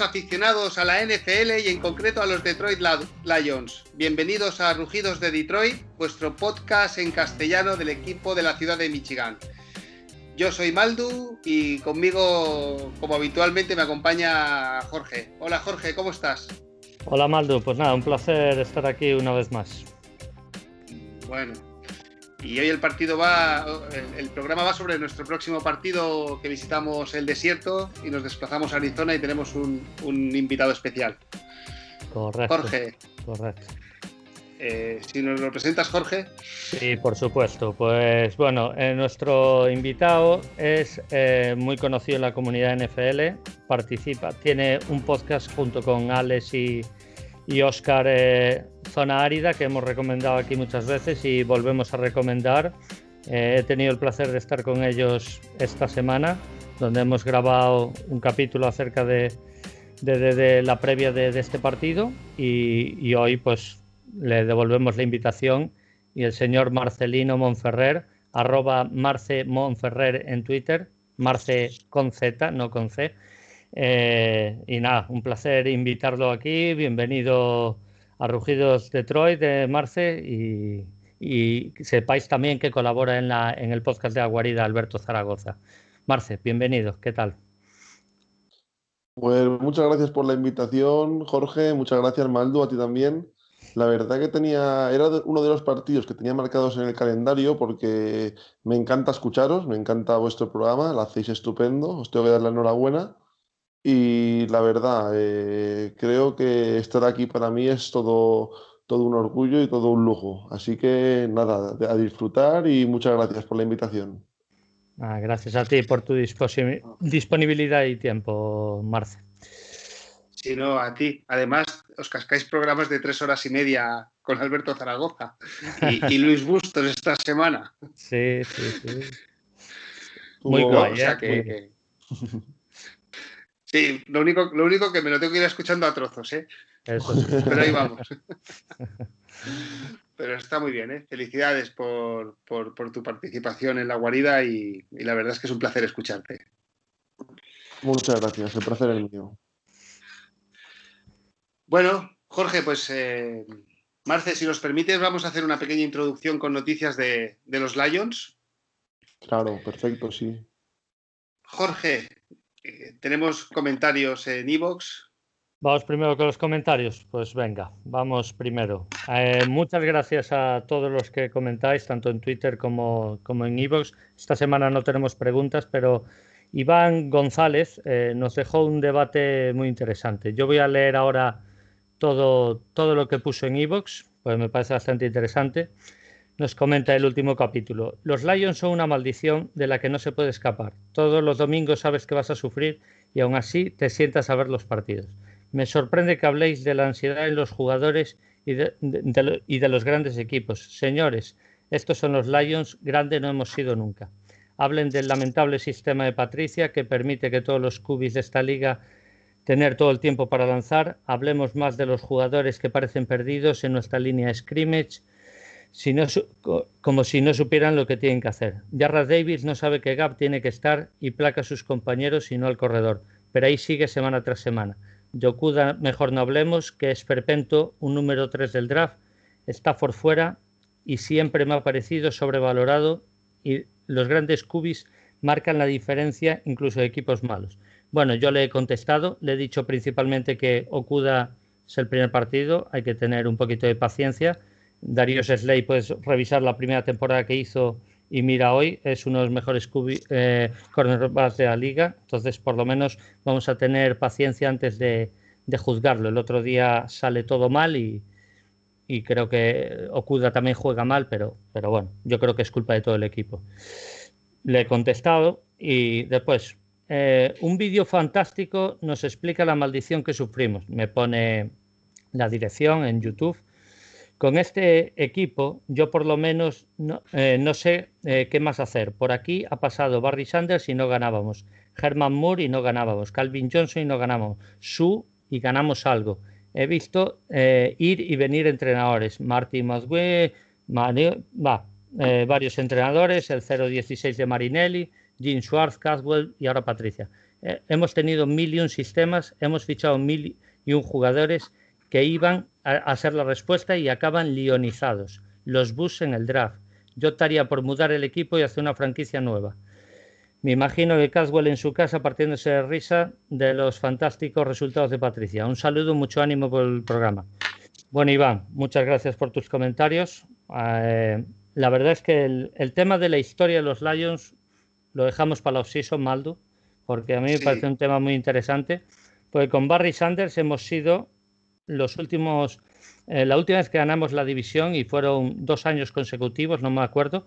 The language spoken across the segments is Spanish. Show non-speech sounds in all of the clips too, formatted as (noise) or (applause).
aficionados a la NFL y en concreto a los Detroit Lions. Bienvenidos a Rugidos de Detroit, vuestro podcast en castellano del equipo de la ciudad de Michigan. Yo soy Maldu y conmigo, como habitualmente, me acompaña Jorge. Hola Jorge, ¿cómo estás? Hola Maldu, pues nada, un placer estar aquí una vez más. Bueno, y hoy el partido va, el programa va sobre nuestro próximo partido que visitamos el desierto y nos desplazamos a Arizona y tenemos un, invitado especial. Correcto. Jorge. Correcto. Eh, si nos lo presentas, Jorge. Sí, por supuesto. Pues bueno, eh, nuestro invitado es eh, muy conocido en la comunidad NFL, participa, tiene un podcast junto con Alex y, y Oscar Zona Árida que hemos recomendado aquí muchas veces y volvemos a recomendar. he tenido el placer de estar con ellos esta semana, donde hemos grabado un capítulo acerca de, de, la previa de, este partido y, y hoy pues le devolvemos la invitación y el señor Marcelino Monferrer, arroba Marce Monferrer en Twitter, Marce con Z, no con C. Eh, y nada, un placer invitarlo aquí. Bienvenido a Rugidos Detroit, de Marce, y, sepáis también que colabora en, la, en el podcast de Aguarida Alberto Zaragoza. Marce, bienvenido, ¿qué tal? Pues muchas gracias por la invitación, Jorge. Muchas gracias, Maldo, a ti también. La verdad que tenía, era uno de los partidos que tenía marcados en el calendario porque me encanta escucharos, me encanta vuestro programa, lo hacéis estupendo, os tengo que dar la enhorabuena. Y la verdad, eh, creo que estar aquí para mí es todo, todo un orgullo y todo un lujo. Así que nada, a disfrutar y muchas gracias por la invitación. Ah, gracias a ti por tu disponibilidad y tiempo, Marce sino a ti. Además, os cascáis programas de tres horas y media con Alberto Zaragoza y, (laughs) Luis Bustos esta semana. Sí, sí, sí. Muy guay, ¿eh? (laughs) Sí, lo único, lo único que me lo tengo que ir escuchando a trozos, ¿eh? Eso sí. (laughs) Pero ahí vamos. (laughs) Pero está muy bien, ¿eh? Felicidades por, tu participación en la guarida y, y la verdad es que es un placer escucharte. Muchas gracias, el placer es mío. Bueno, Jorge, pues eh, Marce, si nos permites, vamos a hacer una pequeña introducción con noticias de, los Lions. Claro, perfecto, sí. Jorge, eh, tenemos comentarios en Evox. Vamos primero con los comentarios. Pues venga, vamos primero. Eh, muchas gracias a todos los que comentáis, tanto en Twitter como, como en Evox. Esta semana no tenemos preguntas, pero Iván González nos dejó un debate muy interesante. Yo voy a leer ahora todo, todo lo que puso en Evox, pues me parece bastante interesante. Nos comenta el último capítulo. Los Lions son una maldición de la que no se puede escapar. Todos los domingos sabes que vas a sufrir y aún así te sientas a ver los partidos. Me sorprende que habléis de la ansiedad en los jugadores y de, y de los grandes equipos. Señores, estos son los Lions, grande no hemos sido nunca. Hablen del lamentable sistema de Patricia que permite que todos los cubis de esta liga tener todo el tiempo para lanzar. Hablemos más de los jugadores que parecen perdidos en nuestra línea scrimmage, como si no supieran lo que tienen que hacer. Jarrah Davis no sabe que Gap tiene que estar y placa a sus compañeros y no al corredor, pero ahí sigue semana tras semana. Yokuda, mejor no hablemos, que es perpento, un número 3 del draft, está por fuera y siempre me ha parecido sobrevalorado y los grandes cubis marcan la diferencia incluso de equipos malos. Bueno, yo le he contestado, le he dicho principalmente que Okuda es el primer partido, hay que tener un poquito de paciencia. Darío Slay, puedes revisar la primera temporada que hizo y mira hoy, es uno de los mejores eh, cornerbacks de la liga, entonces por lo menos vamos a tener paciencia antes de, juzgarlo. El otro día sale todo mal y, creo que Okuda también juega mal, pero, pero bueno, yo creo que es culpa de todo el equipo. Le he contestado y después eh, un vídeo fantástico nos explica la maldición que sufrimos. Me pone la dirección en YouTube. Con este equipo, yo por lo menos no, eh, sé eh, qué más hacer. Por aquí ha pasado Barry Sanders y no ganábamos. Herman Moore y no ganábamos. Calvin Johnson y no ganábamos. Su y ganamos algo. He visto ir y venir entrenadores. Marty Maswe, va, varios entrenadores, el 016 de Marinelli, Jim Schwartz, Caswell y ahora Patricia. eh, hemos tenido mil y un sistemas, hemos fichado mil y un jugadores que iban a, ser la respuesta y acaban lionizados. Los bus en el draft. Yo estaría por mudar el equipo y hacer una franquicia nueva. Me imagino que Caswell en su casa partiéndose de risa de los fantásticos resultados de Patricia. Un saludo, mucho ánimo por el programa. Bueno, Iván, muchas gracias por tus comentarios. Eh, la verdad es que el, tema de la historia de los Lions lo dejamos para la off Maldo, porque a mí me parece un tema muy interesante. Porque con Barry Sanders hemos sido los últimos, eh, la última vez que ganamos la división y fueron dos años consecutivos, no me acuerdo,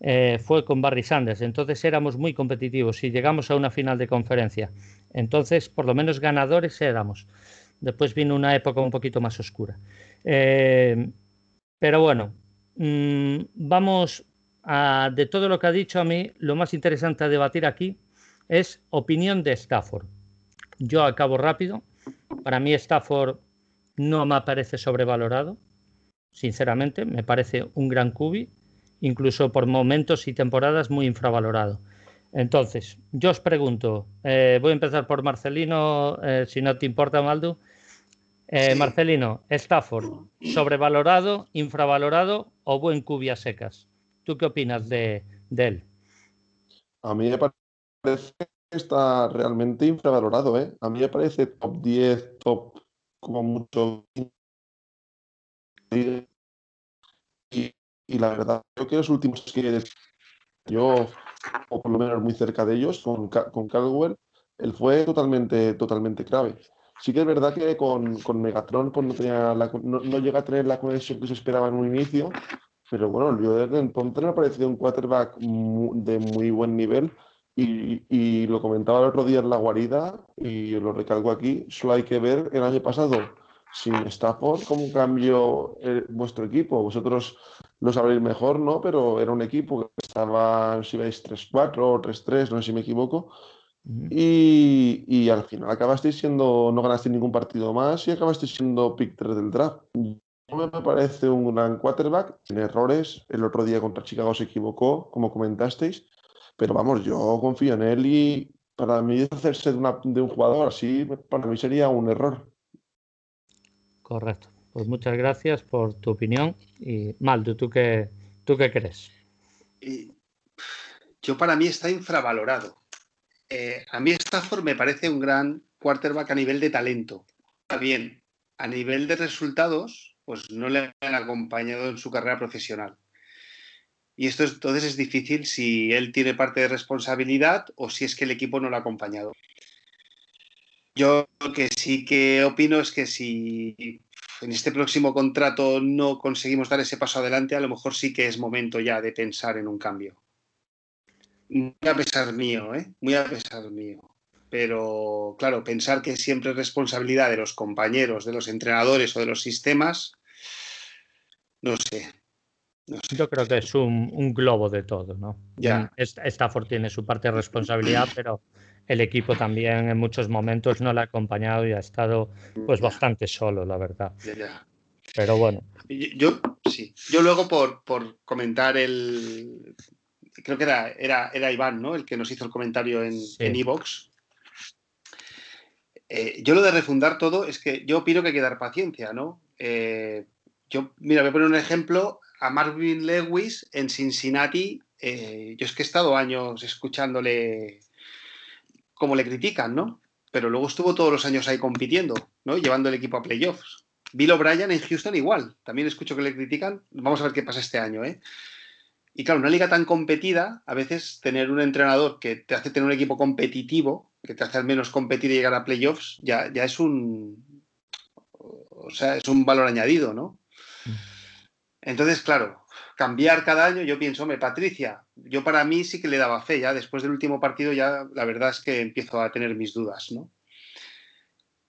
eh, fue con Barry Sanders. Entonces éramos muy competitivos y llegamos a una final de conferencia. Entonces, por lo menos ganadores éramos. Después vino una época un poquito más oscura. Eh, pero bueno, mm, vamos a, de todo lo que ha dicho a mí, lo más interesante a debatir aquí es opinión de Stafford. Yo acabo rápido. Para mí Stafford no me parece sobrevalorado, sinceramente, me parece un gran cubi, incluso por momentos y temporadas muy infravalorado. Entonces, yo os pregunto, eh, voy a empezar por Marcelino, eh, si no te importa, Maldo. Eh, Marcelino, Stafford, ¿sobrevalorado, infravalorado o buen cubi a secas? ¿Tú qué opinas de, de él? A mí me parece que está realmente infravalorado. ¿eh? A mí me parece top 10, top como mucho. Y, y la verdad, creo que los últimos que yo, o por lo menos muy cerca de ellos, con, con Caldwell, él fue totalmente, totalmente clave. Sí que es verdad que con, con Megatron pues no, tenía no, llega a tener la conexión que se esperaba en un inicio, pero bueno, yo desde entonces me ha parecido un quarterback de muy buen nivel y, lo comentaba el otro día en la guarida y lo recalco aquí, solo hay que ver el año pasado sin Stafford cómo cambió eh, vuestro equipo. Vosotros lo sabréis mejor, ¿no? Pero era un equipo que estaba, si veis, 3-4 o 3-3, no sé si me equivoco. y, y, al final acabasteis siendo, no ganasteis ningún partido más y acabasteis siendo pick 3 del draft. Me parece un gran quarterback, tiene errores. El otro día contra Chicago se equivocó, como comentasteis pero vamos, yo confío en él y para mí hacerse de, un jugador así, para mí sería un error. Correcto. Pues muchas gracias por tu opinión. Y Maldo, ¿tú qué, tú qué crees? yo para mí está infravalorado. Eh, a mí Stafford me parece un gran quarterback a nivel de talento. Está bien, a nivel de resultados, pues no le han acompañado en su carrera profesional. Y esto entonces es difícil si él tiene parte de responsabilidad o si es que el equipo no lo ha acompañado. Yo lo que sí que opino es que si en este próximo contrato no conseguimos dar ese paso adelante, a lo mejor sí que es momento ya de pensar en un cambio. Muy a pesar mío, ¿eh? Muy a pesar mío. Pero claro, pensar que siempre es responsabilidad de los compañeros, de los entrenadores o de los sistemas, no sé. Yo creo que es un, globo de todo, ¿no? Ya. Stafford tiene su parte de responsabilidad, pero el equipo también en muchos momentos no le ha acompañado y ha estado pues bastante solo, la verdad. Pero bueno. Yo, sí. Yo luego por, comentar el. Creo que era, era, era, Iván, ¿no? El que nos hizo el comentario en Evox. Eh, yo lo de refundar todo es que yo opino que hay que dar paciencia, ¿no? Eh, yo, mira, voy a poner un ejemplo a Marvin Lewis en Cincinnati, eh, yo es que he estado años escuchándole cómo le critican, ¿no? Pero luego estuvo todos los años ahí compitiendo, ¿no? Llevando el equipo a playoffs. Bill O'Brien en Houston igual. También escucho que le critican. Vamos a ver qué pasa este año, ¿eh? Y claro, una liga tan competida, a veces tener un entrenador que te hace tener un equipo competitivo, que te hace al menos competir y llegar a playoffs, ya, ya es un. O sea, es un valor añadido, ¿no? Entonces, claro, cambiar cada año, yo pienso, me Patricia, yo para mí sí que le daba fe, ya después del último partido ya la verdad es que empiezo a tener mis dudas, ¿no?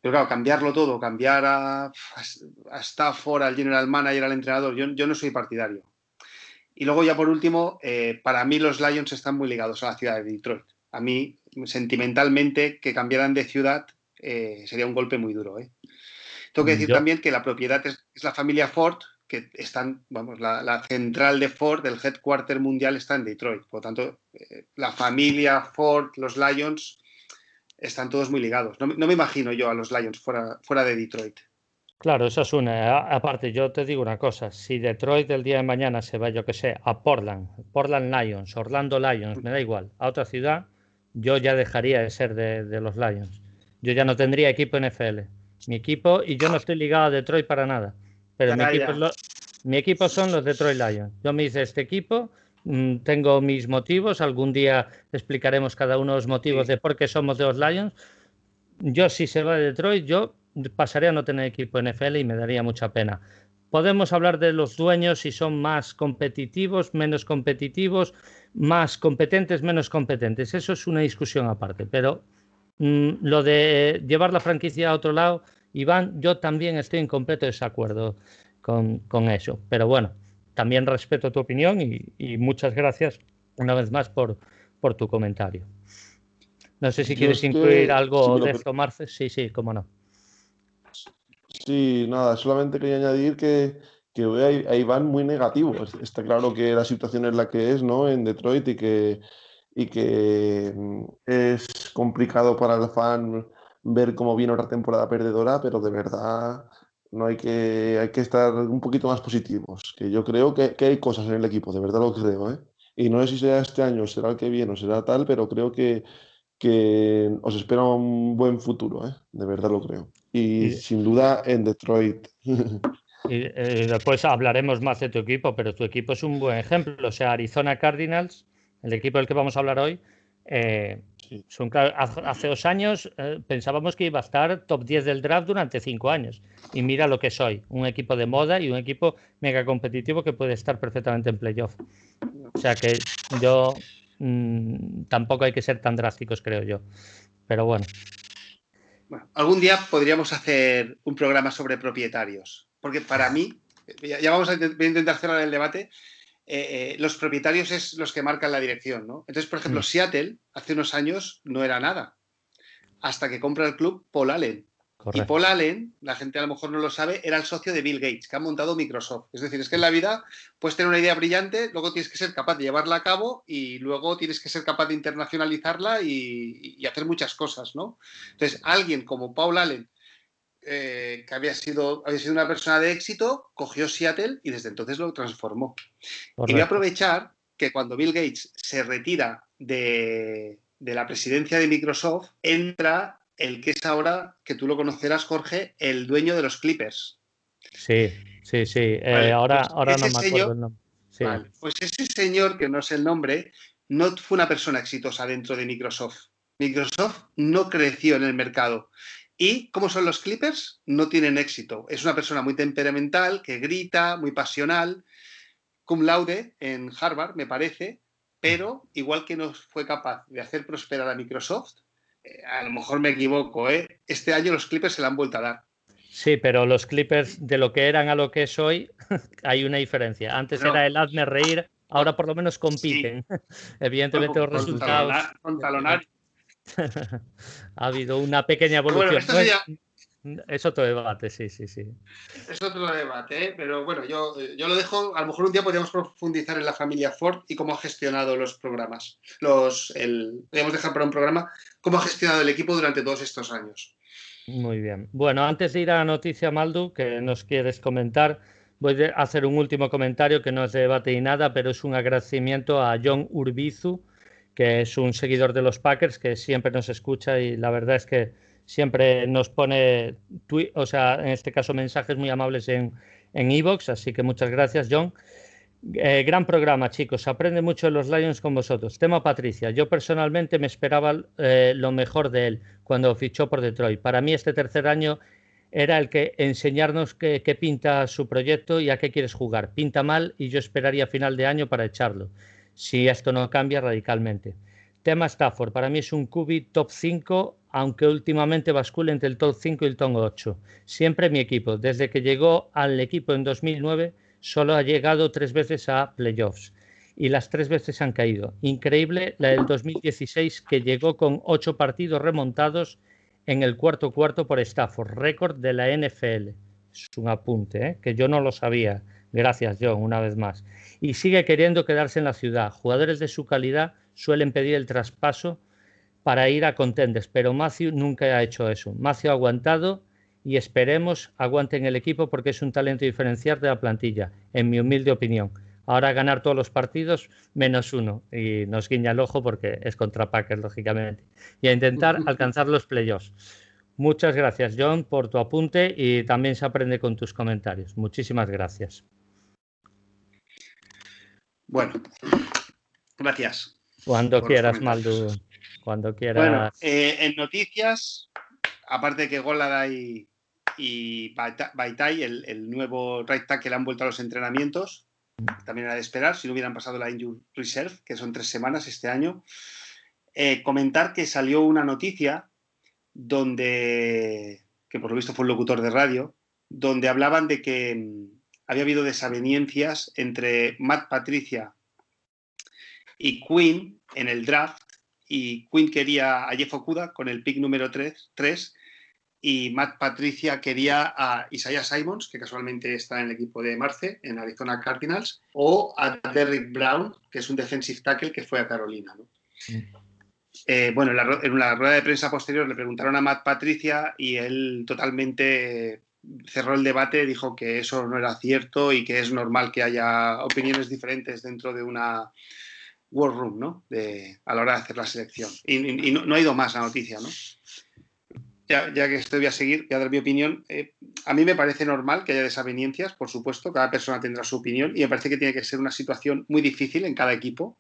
Pero claro, cambiarlo todo, cambiar a, a Stafford, al general manager, al entrenador, yo, no soy partidario. Y luego ya por último, eh, para mí los Lions están muy ligados a la ciudad de Detroit. A mí, sentimentalmente, que cambiaran de ciudad eh, sería un golpe muy duro. ¿eh? Tengo que decir también que la propiedad es, la familia Ford, que están, vamos, la, central de Ford, el headquarter mundial está en Detroit. Por lo tanto, eh, la familia Ford, los Lions, están todos muy ligados. No, me imagino yo a los Lions fuera, fuera de Detroit. Claro, eso es una. Aparte, yo te digo una cosa: si Detroit el día de mañana se va, yo que sé, a Portland, Portland Lions, Orlando Lions, me da igual, a otra ciudad, yo ya dejaría de ser de, los Lions. Yo ya no tendría equipo NFL. Mi equipo, y yo no estoy ligado a Detroit para nada, pero mi equipo, mi equipo, son los Detroit Lions. Yo me hice este equipo, mm, tengo mis motivos, algún día explicaremos cada uno los motivos de por qué somos de los Lions. Yo, si se va de Detroit, yo pasaría a no tener equipo NFL y me daría mucha pena. Podemos hablar de los dueños si son más competitivos, menos competitivos, más competentes, menos competentes. Eso es una discusión aparte. Pero mm, lo de llevar la franquicia a otro lado, Iván, yo también estoy en completo desacuerdo con, eso. Pero bueno, también respeto tu opinión y, muchas gracias una vez más por, por tu comentario. No sé si quieres incluir algo de esto, Marce. Sí, sí, cómo no. Sí, nada, solamente quería añadir que, que veo a Iván muy negativo. Está claro que la situación es la que es, ¿no? En Detroit y que, y que mm, es complicado para el fan ver cómo viene otra temporada perdedora, pero de verdad no hay que, hay que estar un poquito más positivos. Que yo creo que, que hay cosas en el equipo, de verdad lo creo, ¿eh? Y no sé si será este año, será el que viene o será tal, pero creo que, que os espera un buen futuro, ¿eh? de verdad lo creo. Y, sin duda en Detroit. (laughs) Y, eh, después hablaremos más de tu equipo, pero tu equipo es un buen ejemplo. O sea, Arizona Cardinals, el equipo del que vamos a hablar hoy, eh, hace dos años eh, pensábamos que iba a estar top 10 del draft durante cinco años. Y mira lo que soy, un equipo de moda y un equipo mega competitivo que puede estar perfectamente en playoff. O sea que yo Mm, tampoco hay que ser tan drásticos, creo yo. Pero bueno. algún día podríamos hacer un programa sobre propietarios, porque para mí, ya, vamos a intentar cerrar el debate, eh, eh, los propietarios es los que marcan la dirección, ¿no? Entonces, por ejemplo, mm. Seattle hace unos años no era nada, hasta que compra el club Paul Allen. Y Paul Allen, la gente a lo mejor no lo sabe, era el socio de Bill Gates, que ha montado Microsoft. Es decir, es que en la vida puedes tener una idea brillante, luego tienes que ser capaz de llevarla a cabo y luego tienes que ser capaz de internacionalizarla y, hacer muchas cosas, ¿no? Entonces, alguien como Paul Allen, eh, que había sido, había sido una persona de éxito, cogió Seattle y desde entonces lo transformó. Y voy a aprovechar que cuando Bill Gates se retira de, de la presidencia de Microsoft, entra el que es ahora, que tú lo conocerás, Jorge, el dueño de los Clippers. Sí, sí, sí. Eh, ahora pues ahora no me acuerdo el nombre. pues ese señor, que no es el nombre, no fue una persona exitosa dentro de Microsoft. Microsoft no creció en el mercado. ¿Y cómo son los Clippers? No tienen éxito. Es una persona muy temperamental, que grita, muy pasional, cum laude en Harvard, me parece, pero igual que no fue capaz de hacer prosperar a Microsoft, a lo mejor me equivoco, ¿eh? Este año los Clippers se la han vuelto a dar. Sí, pero los Clippers de lo que eran a lo que es hoy, (laughs) hay una difera. Antes era el hazme reír, ahora por lo menos compiten. (laughs) Evidentemente los resultados. Con ha habido una pequeña evolución. Es otro debate, sí, sí, sí. Es otro debate, ¿eh? pero bueno, yo, yo lo dejo. A lo mejor un día podríamos profundizar en la familia Ford y cómo ha gestionado los programas. Los, el, podríamos dejar para un programa cómo ha gestionado el equipo durante todos estos años. Muy bien. Bueno, antes de ir a la noticia, Maldu, que nos quieres comentar, voy a hacer un último comentario que no es de debate y nada, pero es un agradecimiento a John Urbizu, que es un seguidor de los Packers, que siempre nos escucha y la verdad es que siempre nos pone, o sea, en este caso mensajes muy amables en Evox, así que muchas gracias, John. Eh, gran programa, chicos. Aprende mucho de los Lions con vosotros. Tema Patricia. Yo personalmente me esperaba eh, lo mejor de él cuando fichó por Detroit. Para mí este tercer año era el que enseñarnos qué, pinta su proyecto y a qué quieres jugar. Pinta mal y yo esperaría final de año para echarlo, si esto no cambia radicalmente. Tema Stafford. Para mí es un QB top 5 aunque últimamente bascule entre el top 5 y el top 8. Siempre mi equipo, desde que llegó al equipo en 2009, solo ha llegado tres veces a playoffs y las tres veces han caído. Increíble la del 2016 que llegó con ocho partidos remontados en el cuarto cuarto por Stafford, récord de la NFL. Es un apunte, ¿eh? que yo no lo sabía. Gracias, John, una vez más. Y sigue queriendo quedarse en la ciudad. Jugadores de su calidad suelen pedir el traspaso para ir a contenders, pero Matthew nunca ha hecho eso. Matthew ha aguantado y esperemos aguante en el equipo porque es un talento diferencial de la plantilla, en mi humilde opinión. Ahora ganar todos los partidos menos uno y nos guiña el ojo porque es contra Packers, lógicamente. Y a intentar (laughs) alcanzar los playoffs. Muchas gracias, John, por tu apunte y también se aprende con tus comentarios. Muchísimas gracias. Bueno, gracias. Cuando quieras, Maldu. Cuando quieras. Bueno, eh, en noticias, aparte de que Goladay y Baitai, el, el, nuevo right tackle, han vuelto a los entrenamientos. También era de esperar, si no hubieran pasado la Injury Reserve, que son tres semanas este año. Eh, comentar que salió una noticia donde, que por lo visto fue un locutor de radio, donde hablaban de que mm, había habido desavenencias entre Matt Patricia y Quinn en el draft y Quinn quería a Jeff Okuda con el pick número 3, 3 y Matt Patricia quería a Isaiah Simons, que casualmente está en el equipo de Marce, en Arizona Cardinals, o a Derrick Brown, que es un defensive tackle que fue a Carolina. Eh, bueno, en, la, en una rueda de prensa posterior le preguntaron a Matt Patricia y él totalmente cerró el debate, dijo que eso no era cierto y que es normal que haya opiniones diferentes dentro de una War Room, ¿no? A la hora de hacer la selección. Y, no, ha ido más la noticia, ¿no? Ya, que estoy a seguir, voy a dar mi opinión. Eh, a mí me parece normal que haya desavenencias, por supuesto, cada persona tendrá su opinión y me parece que tiene que ser una situación muy difícil en cada equipo.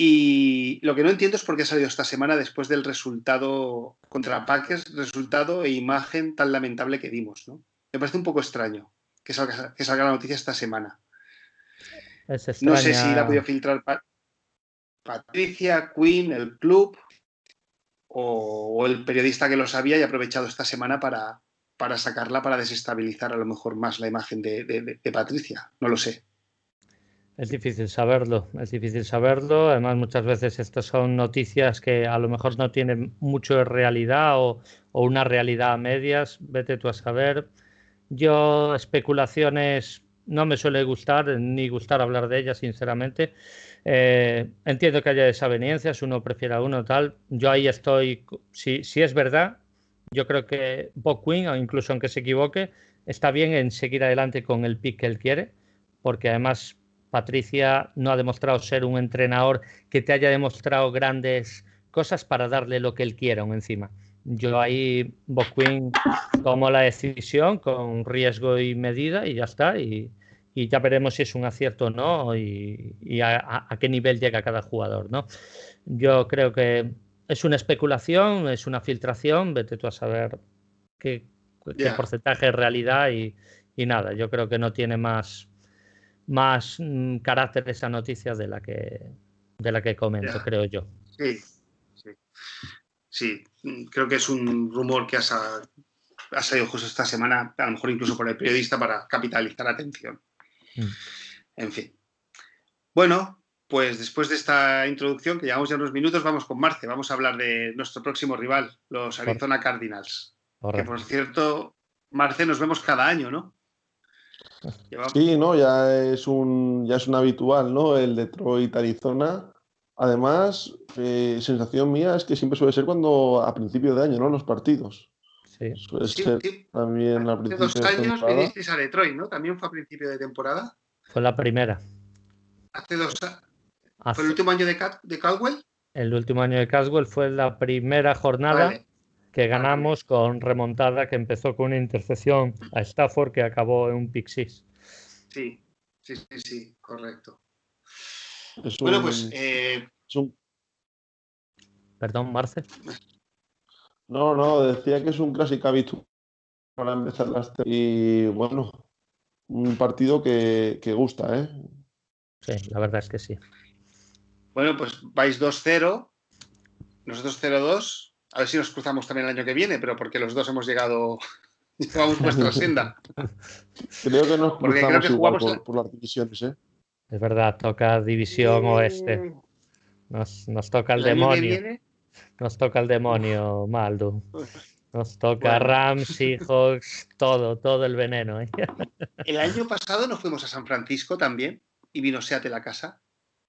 Y lo que no entiendo es por qué ha salido esta semana después del resultado contra Packers, resultado e imagen tan lamentable que dimos. ¿no? Me parece un poco extraño que salga, que salga la noticia esta semana. no sé si la ha podido filtrar Patricia, Queen, el club o, el periodista que lo sabía y ha aprovechado esta semana para, para sacarla para desestabilizar a lo mejor más la imagen de Patricia. No lo sé. Es difícil saberlo, es difícil saberlo. Además, muchas veces estas son noticias que a lo mejor no tienen mucho de realidad o, una realidad a medias. Vete tú a saber. Yo, especulaciones no me suele gustar, ni gustar hablar de ellas, sinceramente. Eh, entiendo que haya desavenencias, uno prefiere a uno, tal. Yo ahí estoy, si, si es verdad, yo creo que Bob Quinn, o incluso aunque se equivoque, está bien en seguir adelante con el pick que él quiere, porque además Patricia no ha demostrado ser un entrenador que te haya demostrado grandes cosas para darle lo que él quiera aún encima. Yo ahí, Boquin tomo la decisión con riesgo y medida y ya está. Y, ya veremos si es un acierto o no y, a, qué nivel llega cada jugador. ¿no? Yo creo que es una especulación, es una filtración, vete tú a saber qué, porcentaje es realidad y, y nada, yo creo que no tiene más, más mm, carácter de esa noticia de la que, de la que comento, creo yo. Sí, sí. Sí, mm, creo que es un rumor que ha, salido justo esta semana, a lo mejor incluso por el periodista, para capitalizar atención. Mm. En fin. Bueno, pues después de esta introducción, que llevamos ya unos minutos, vamos con Marce. Vamos a hablar de nuestro próximo rival, los Arizona Cardinals. Que por cierto, Marce, nos vemos cada año, ¿no? Sí, no, ya es un ya es un habitual, ¿no? El Detroit Arizona. Además, eh, sensación mía es que siempre suele ser cuando a principio de año, ¿no? Los partidos. Sí. Suele ser también a principio Hace dos años vinisteis a Detroit, ¿no? También fue a principio de temporada. Fue la primera. Hace dos ¿Fue el último año de, de Caldwell? El último año de Caldwell fue la primera jornada que ganamos con remontada que empezó con una intercepción a Stafford que acabó en un pick Sí, sí, sí, sí, correcto. bueno, pues... Eh, Perdón, Marce. No, no, decía que es un clásico habitual para empezar las... Y bueno, un partido que, que gusta, ¿eh? Sí, la verdad es que sí. Bueno, pues vais 2-0, nosotros 0-2 a ver si nos cruzamos también el año que viene, pero porque los dos hemos llegado, (laughs) llevamos nuestra senda. (laughs) Creo que nos cruzamos igual por, las divisiones, ¿eh? Es verdad, toca división oeste. Nos, toca el, demonio. (laughs) Nos toca el demonio, Maldo. Nos toca Rams, Seahawks, todo, todo el veneno. ¿eh? El año pasado nos fuimos a San Francisco también y vino Seattle a casa.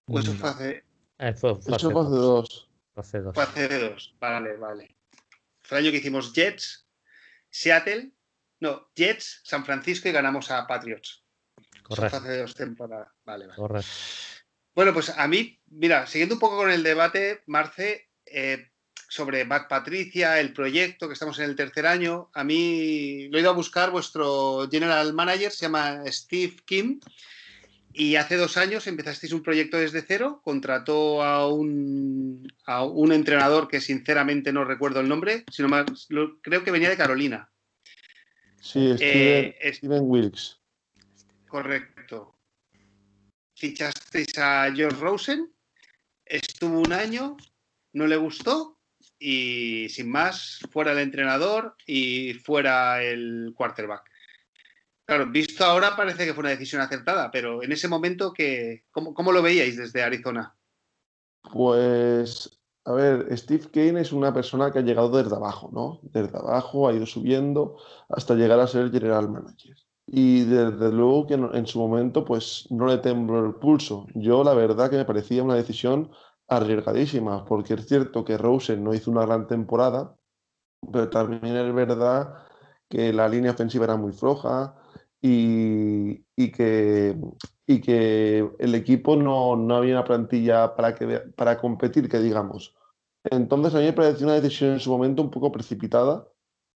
¿O eso fue hace... eso fue hace dos. Fase 2. Fase 2, vale, vale. Fue el año que hicimos Jets, Seattle, no, Jets, San Francisco y ganamos a Patriots. Correcto. Fase 2 temporada. Vale, vale. Correcto. Bueno, pues a mí, mira, siguiendo un poco con el debate, Marce, eh, sobre Mac Patricia, el proyecto, que estamos en el tercer año, a mí lo he ido a buscar, vuestro general manager se llama Steve Kim, y hace dos años empezasteis un proyecto desde cero, contrató a un, a un entrenador que sinceramente no recuerdo el nombre, sino más, lo- creo que venía de Carolina. Sí, Steven, Eh, es- Steven Wilkes. Correcto. Fichasteis a George Rosen, estuvo un año, no le gustó y sin más, fuera el entrenador y fuera el quarterback. Claro, visto ahora parece que fue una decisión acertada, pero en ese momento, que, ¿cómo, cómo lo veíais desde Arizona? Pues, a ver, Steve Kane es una persona que ha llegado desde abajo, ¿no? Desde abajo ha ido subiendo hasta llegar a ser general manager. Y desde luego que en, su momento, pues no le tembló el pulso. Yo, la verdad, que me parecía una decisión arriesgadísima, porque es cierto que Rosen no hizo una gran temporada, pero también es verdad que la línea ofensiva era muy floja y, y que y que el equipo no, no había una plantilla para, que, para competir, que digamos. Entonces a mí me pareció una decisión en su momento un poco precipitada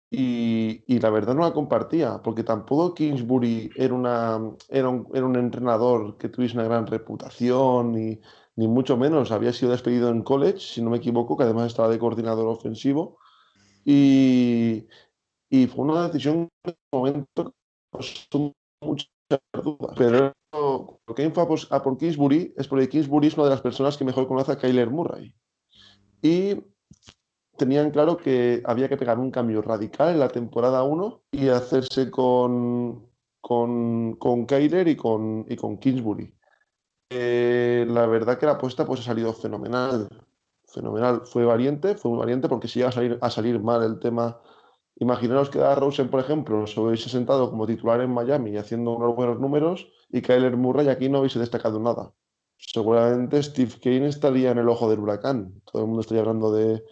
y, y la verdad no la compartía, porque tampoco Kingsbury era, una, era, un, era un entrenador que tuviese una gran reputación, ni, ni mucho menos. Había sido despedido en college, si no me equivoco, que además estaba de coordinador ofensivo. Y, y fue una decisión en su momento Pero por qué fue a por, Kingsbury es porque Kingsbury es una de las personas que mejor conoce a Kyler Murray. Y tenían claro que había que pegar un cambio radical en la temporada 1 y hacerse con, con, con Kyler y con, y con Kingsbury. Eh, la verdad que la apuesta pues ha salido fenomenal. Fenomenal. Fue valiente, fue muy valiente porque si iba a salir, a salir mal el tema Imaginaos que a Rosen, por ejemplo, se hubiese sentado como titular en Miami haciendo unos buenos números y Kyler Murray aquí no hubiese destacado nada. Seguramente Steve Kane estaría en el ojo del huracán. Todo el mundo estaría hablando de...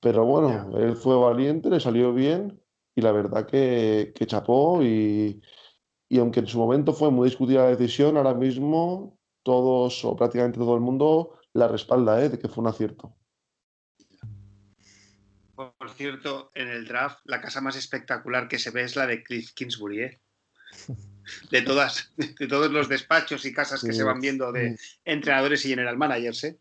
Pero bueno, él fue valiente, le salió bien y la verdad que, que chapó y, y aunque en su momento fue muy discutida la decisión, ahora mismo todos o prácticamente todo el mundo la respalda, ¿eh? de que fue un acierto. Por cierto, en el draft, la casa más espectacular que se ve es la de Cliff Kingsbury, ¿eh? (laughs) De todas, de todos los despachos y casas que Sí. se van viendo de entrenadores y general managers, ¿eh?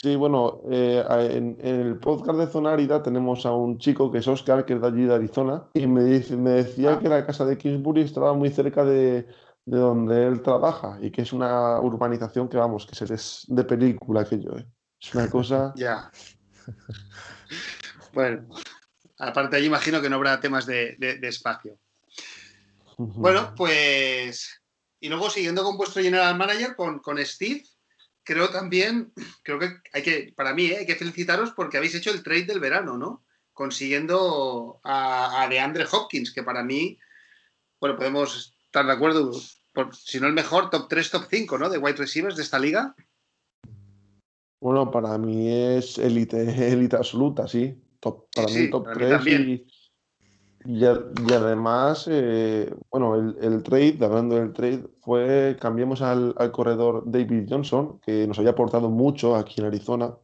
Sí, bueno, eh, en, en el podcast de Zona Árida tenemos a un chico que es Oscar, que es de allí de Arizona, y me, dice, me decía Ah. que la casa de Kingsbury estaba muy cerca de, de donde él trabaja y que es una urbanización que, vamos, que se es de película aquello, ¿eh? Es una cosa... (laughs) Ya. Bueno, aparte allí imagino que no habrá temas de, de- de espacio. Bueno, pues. Y luego siguiendo con vuestro general manager, con, con Steve, creo también, creo que hay que, para mí, ¿eh? hay que felicitaros porque habéis hecho el trade del verano, ¿no? Consiguiendo a, a DeAndre Hopkins, que para mí, bueno, podemos estar de acuerdo, por, si no el mejor, top 3, top 5, ¿no? De wide receivers de esta liga. Bueno, para mí es élite, élite absoluta, sí. Top, para Sí, mí top para mí 3 también. y, y, a- y además, eh, bueno, el, el trade, hablando del trade, fue, cambiamos al, al corredor David Johnson, que nos había aportado mucho aquí en Arizona.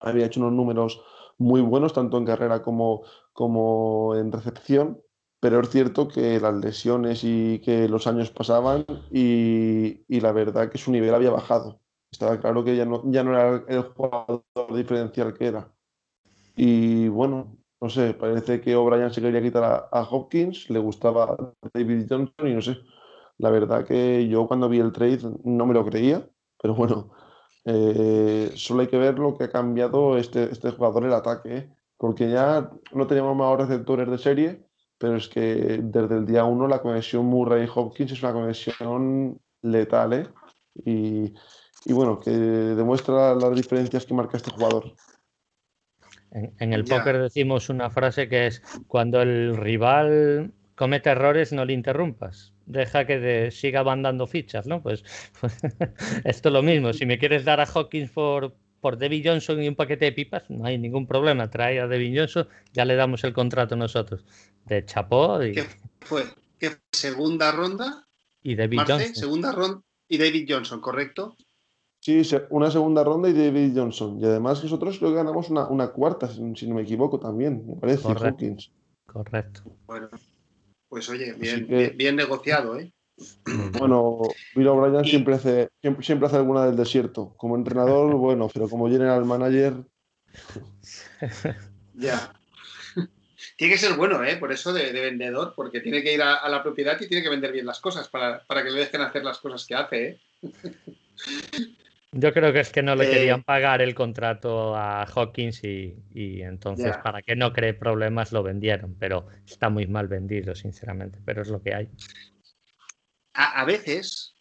Había hecho unos números muy buenos, tanto en carrera como, como en recepción, pero es cierto que las lesiones y que los años pasaban y, y la verdad que su nivel había bajado. Estaba claro que ya no, ya no era el jugador diferencial que era. Y bueno, no sé, parece que O'Brien se quería quitar a, Hopkins, le gustaba David Johnson y no sé. La verdad que yo cuando vi el trade no me lo creía, pero bueno, eh, solo hay que ver lo que ha cambiado este, este jugador el ataque, ¿eh? porque ya no teníamos más receptores de serie, pero es que desde el día uno la conexión Murray-Hopkins es una conexión letal, ¿eh? Y, y bueno, que demuestra las diferencias que marca este jugador. En, en el póker decimos una frase que es cuando el rival comete errores no le interrumpas. Deja que de- siga mandando fichas, ¿no? Pues (laughs) esto es lo mismo. Si me quieres dar a Hawkins por por David Johnson y un paquete de pipas, no hay ningún problema. Trae a David Johnson, ya le damos el contrato nosotros. De Chapó. Y... ¿Qué fue? ¿Qué segunda ronda? Y David Johnson. Segunda ronda y David Johnson, ¿correcto? Sí, una segunda ronda y David Johnson. Y además nosotros creo que ganamos una, cuarta, si, no me equivoco, también, me parece, Correcto. Correcto. Bueno, pues oye, bien, bien, negociado, ¿eh? Bueno, Bill O'Brien siempre hace, siempre, hace alguna del desierto. Como entrenador, (laughs) bueno, pero como general manager. (laughs) ya. Tiene que ser bueno, ¿eh? Por eso de, vendedor, porque tiene que ir a, la propiedad y tiene que vender bien las cosas para, para que le dejen hacer las cosas que hace, ¿eh? Yo creo que es que no le eh, querían pagar el contrato a Hawkins y, entonces para que no cree problemas lo vendieron, pero está muy mal vendido, sinceramente, pero es lo que hay. A, veces,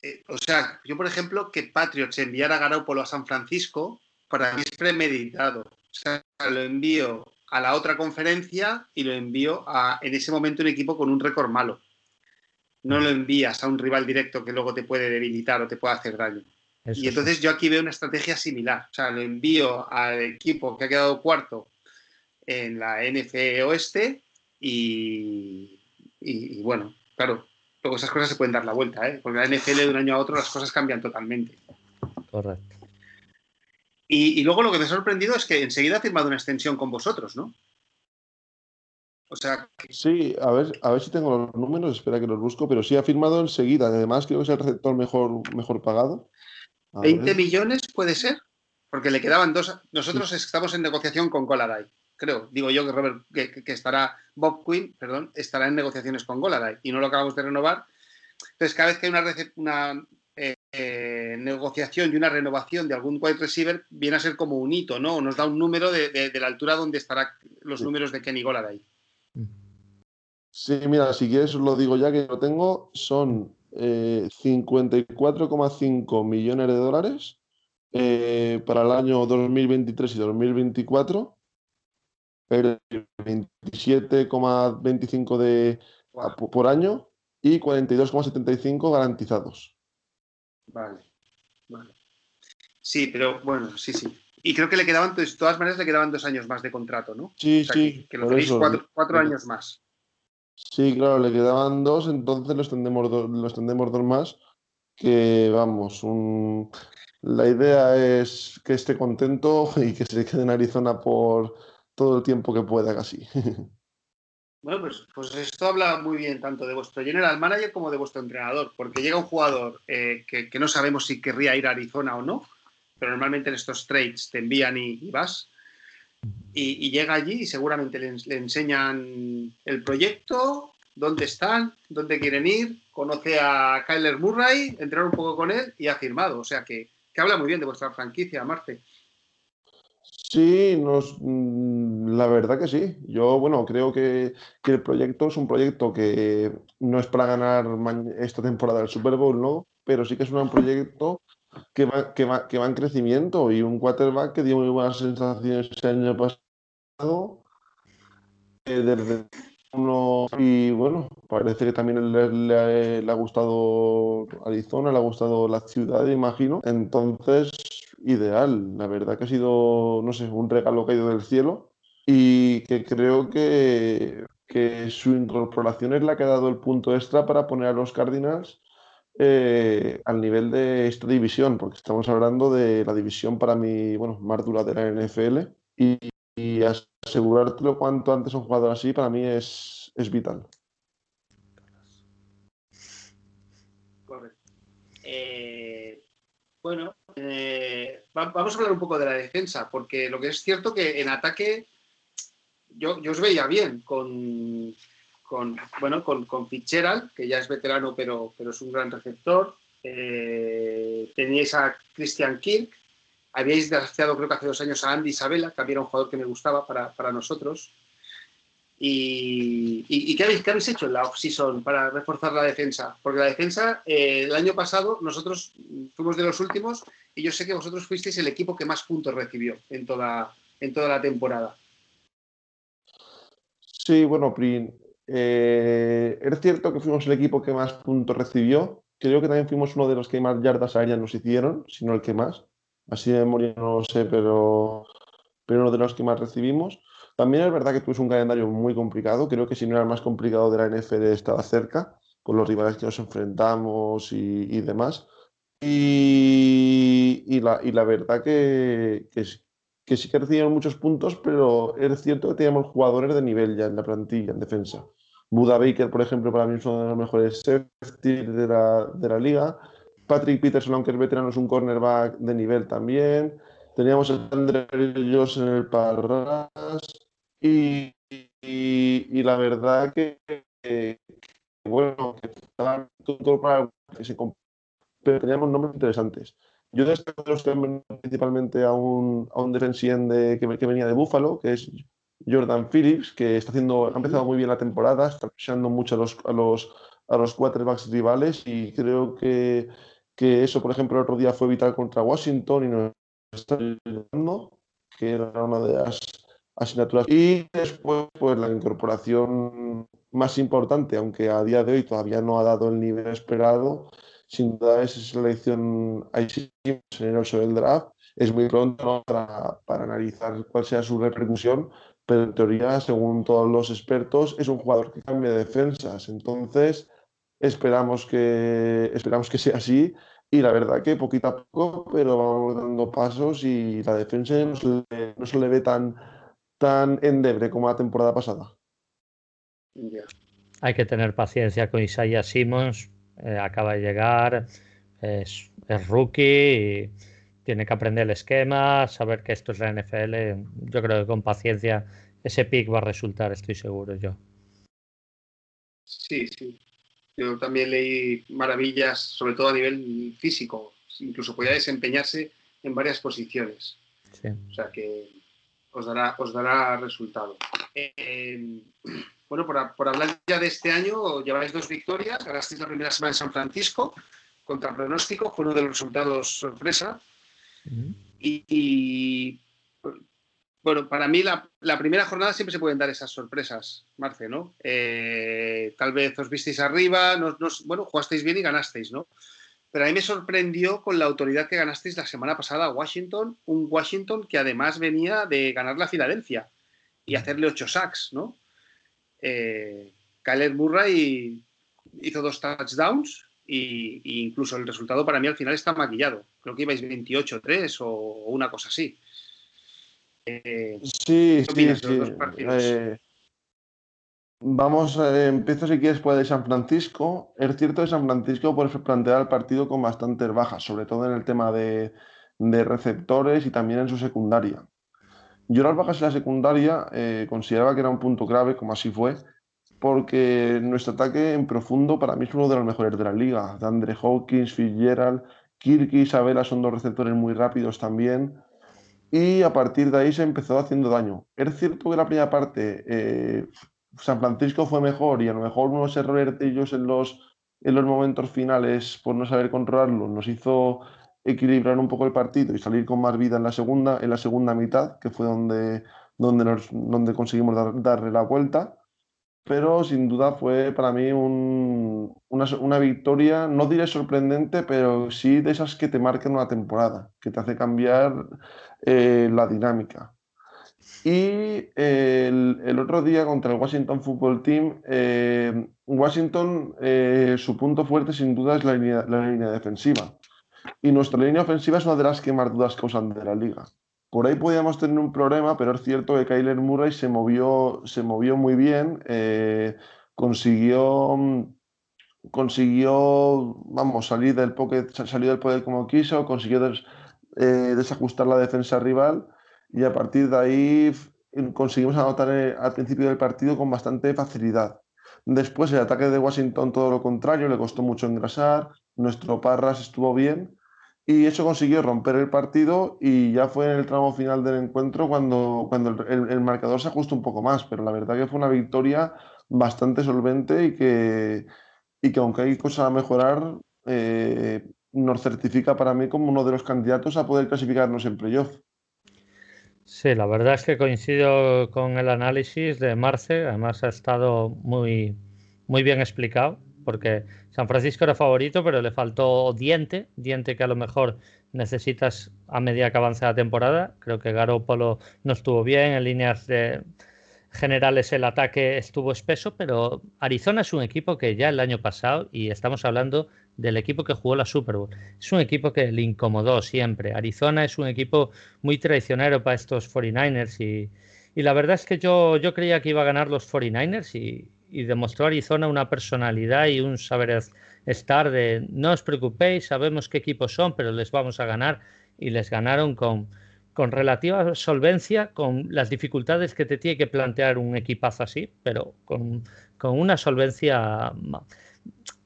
eh, o sea, yo por ejemplo, que Patriots enviara a Garoppolo a San Francisco, para mí es premeditado. O sea, lo envío a la otra conferencia y lo envío a, en ese momento, un equipo con un récord malo. No lo envías a un rival directo que luego te puede debilitar o te puede hacer daño y entonces yo aquí veo una estrategia similar. O sea, lo envío al equipo que ha quedado cuarto en la NFE Oeste y, bueno, claro, luego esas cosas se pueden dar la vuelta, ¿eh? porque la NFL de un año a otro las cosas cambian totalmente. Correcto. Y, luego lo que me ha sorprendido es que enseguida ha firmado una extensión con vosotros, ¿no? O sea. Sí, a ver, a ver si tengo los números, espera que los busco, pero sí ha firmado enseguida. Además, creo que es el receptor mejor, mejor pagado. 20 millones puede ser, porque le quedaban dos. Nosotros estamos en negociación con Goladay, creo. Digo yo que Robert, que, estará, Bob Quinn, perdón, estará en negociaciones con Goladay y no lo acabamos de renovar. Entonces, cada vez que hay una, una eh, eh, negociación y una renovación de algún wide receiver, viene a ser como un hito, ¿no? Nos da un número de, la altura donde estarán los números de Kenny Goladay. Sí, mira, si quieres lo digo ya que lo tengo, son 54,5 eh, millones de dólares eh, para el año 2023 y 2024, el 27,25 de por año y 42,75 garantizados. Vale, vale. Sí, pero bueno, sí, sí. Y creo que le quedaban, de todas maneras, le quedaban dos años más de contrato, ¿no? Sí, sí. Que, lo tenéis cuatro años más. Sí, claro, le quedaban dos, entonces los tendemos dos más. Que vamos, la idea es que esté contento (laughs) y que se quede en Arizona por todo el tiempo que pueda, casi. (laughs) Bueno, pues, pues esto habla muy bien tanto de vuestro general manager como de vuestro entrenador, porque llega un jugador eh, que, no sabemos si querría ir a Arizona o no, pero normalmente en estos trades te envían y vas y, llega allí y seguramente le, enseñan el proyecto, dónde están, dónde quieren ir, conoce a Kyler Murray, entrenar un poco con él y ha firmado. O sea que, habla muy bien de vuestra franquicia, Marte. Sí, mm, la verdad que sí. Yo, bueno, creo que, que, el proyecto es un proyecto que no es para ganar esta temporada el Super Bowl, ¿no? Pero sí que es un proyecto que va, que va, que va en crecimiento y un quarterback que dio muy buenas sensaciones el año pasado eh, desde uno y bueno, parece que también le, ha gustado Arizona, le ha gustado la ciudad, imagino. Entonces, ideal. La verdad que ha sido, no sé, un regalo caído del cielo y que creo que, que su incorporación es la que ha dado el punto extra para poner a los Cardinals eh, al nivel de esta división, porque estamos hablando de la división para mí, bueno, más dura de la NFL y y asegurártelo cuanto antes un jugador así para mí es, vital. Eh, bueno, eh, vamos a hablar un poco de la defensa, porque lo que es cierto que en ataque yo, os veía bien con, con bueno, con, con, Fitzgerald, que ya es veterano, pero, pero es un gran receptor. Eh, teníais a Christian Kirk, Habíais desgraciado, creo que hace dos años, a Andy Isabela, también era un jugador que me gustaba para, nosotros. ¿Y, qué, habéis, hecho en la off-season para reforzar la defensa? Porque la defensa, eh, el año pasado, nosotros fuimos de los últimos y yo sé que vosotros fuisteis el equipo que más puntos recibió en toda, en toda la temporada. Sí, bueno, eh, es cierto que fuimos el equipo que más puntos recibió. Creo que también fuimos uno de los que más yardas aéreas nos hicieron, si no el que más. Así de memoria no lo sé, pero, pero uno de los que más recibimos. También es verdad que tuvimos un calendario muy complicado. Creo que si no era el más complicado de la NFL estaba cerca, con los rivales que nos enfrentamos y, demás. Y, la, y, la, verdad que, que, que sí que recibieron muchos puntos, pero es cierto que teníamos jugadores de nivel ya en la plantilla, en defensa. Buda Baker, por ejemplo, para mí es uno de los mejores safety de la, de la liga. Patrick Peterson, aunque es veterano, es un cornerback de nivel también. Teníamos a André Jones en el Parras. Y, y, la verdad que, bueno, que estaban que se pero teníamos nombres interesantes. Yo destaco que principalmente a un, a un de, que, venía de Buffalo, que es Jordan Phillips, que está haciendo, ha empezado muy bien la temporada, está presionando mucho a los, a los, a los quarterbacks rivales y creo que, que eso, por ejemplo, el otro día fue vital contra Washington y nos está ayudando, que era una de las asignaturas. Y después, pues la incorporación más importante, aunque a día de hoy todavía no ha dado el nivel esperado, sin duda esa selección en el del draft. Es muy pronto para, para, analizar cuál sea su repercusión, pero en teoría, según todos los expertos, es un jugador que cambia de defensas. Entonces, esperamos que, esperamos que sea así. Y la verdad que poquito a poco, pero vamos dando pasos y la defensa no se le, no se le ve tan, tan endeble como la temporada pasada. Hay que tener paciencia con Isaiah Simmons, eh, acaba de llegar, es, rookie y tiene que aprender el esquema, saber que esto es la NFL. Yo creo que con paciencia ese pick va a resultar, estoy seguro yo. Sí, sí. Yo también leí maravillas, sobre todo a nivel físico. Incluso podía desempeñarse en varias posiciones. O sea que os dará, os dará resultado. Eh, bueno, por, hablar ya de este año, lleváis dos victorias, ganasteis la primera semana en San Francisco contra pronóstico, fue uno de los resultados sorpresa. Y, bueno, para mí la, primera jornada siempre se pueden dar esas sorpresas, Marce, ¿no? Eh, tal vez os visteis arriba, bueno, jugasteis bien y ganasteis, ¿no? Pero a mí me sorprendió con la autoridad que ganasteis la semana pasada a Washington, un Washington que además venía de ganar la Filadelfia y hacerle ocho sacks, ¿no? eh, Kyler Murray hizo dos touchdowns e, incluso el resultado para mí al final está maquillado. Creo que ibais 28-3 o una cosa así. Eh, sí, sí, sí. Eh, vamos, eh, empiezo si quieres por de San Francisco. Es cierto que San Francisco puede plantear el partido con bastantes bajas, sobre todo en el tema de, de receptores y también en su secundaria. Yo las bajas en la secundaria consideraba que era un punto clave, como así fue, porque nuestro ataque en profundo para mí es uno de los mejores de la liga. Andre Hawkins, Fitzgerald, Kirk y Isabela son dos receptores muy rápidos también. Y a partir de ahí se empezó haciendo daño. Es cierto que la primera parte eh, San Francisco fue mejor y a lo mejor unos errores de ellos en los, en los momentos finales por no saber controlarlo nos hizo equilibrar un poco el partido y salir con más vida en la segunda, en la segunda mitad, que fue donde, donde, nos, donde conseguimos darle la vuelta. Pero sin duda fue para mí una, victoria, no diré sorprendente, pero sí de esas que te marcan una temporada, que te hace cambiar eh, la dinámica. Y el, otro día contra el Washington Football Team, eh, Washington, eh, su punto fuerte sin duda es la la línea defensiva y nuestra línea ofensiva es una de las que más dudas causan de la liga. Por ahí podíamos tener un problema, pero es cierto que Kyler Murray se movió, se movió muy bien, eh, consiguió, consiguió, vamos, salir del pocket, salió del poder como quiso, consiguió eh, desajustar la defensa rival y a partir de ahí conseguimos anotar eh, al principio del partido con bastante facilidad. Después el ataque de Washington todo lo contrario, le costó mucho engrasar, nuestro Parras estuvo bien y eso consiguió romper el partido y ya fue en el tramo final del encuentro cuando, cuando el, marcador se ajustó un poco más, pero la verdad que fue una victoria bastante solvente y que, y que aunque hay cosas a mejorar, eh, nos certifica para mí como uno de los candidatos a poder clasificarnos en playoff. Sí, la verdad es que coincido con el análisis de Marce, además ha estado muy, muy bien explicado porque San Francisco era favorito, pero le faltó diente, diente que a lo mejor necesitas a medida que avance la temporada. Creo que Garoppolo no estuvo bien, en líneas generales el ataque estuvo espeso, pero Arizona es un equipo que ya el año pasado, y estamos hablando del equipo que jugó la Super Bowl, es un equipo que le incomodó siempre. Arizona es un equipo muy traicionero para estos 49ers y, la verdad es que yo, yo creía que iba a ganar los 49ers y, y demostró Arizona una personalidad y un saber estar de no os preocupéis, sabemos qué equipos son, pero les vamos a ganar y les ganaron con, con relativa solvencia, con las dificultades que te tiene que plantear un equipazo así, pero con, con una solvencia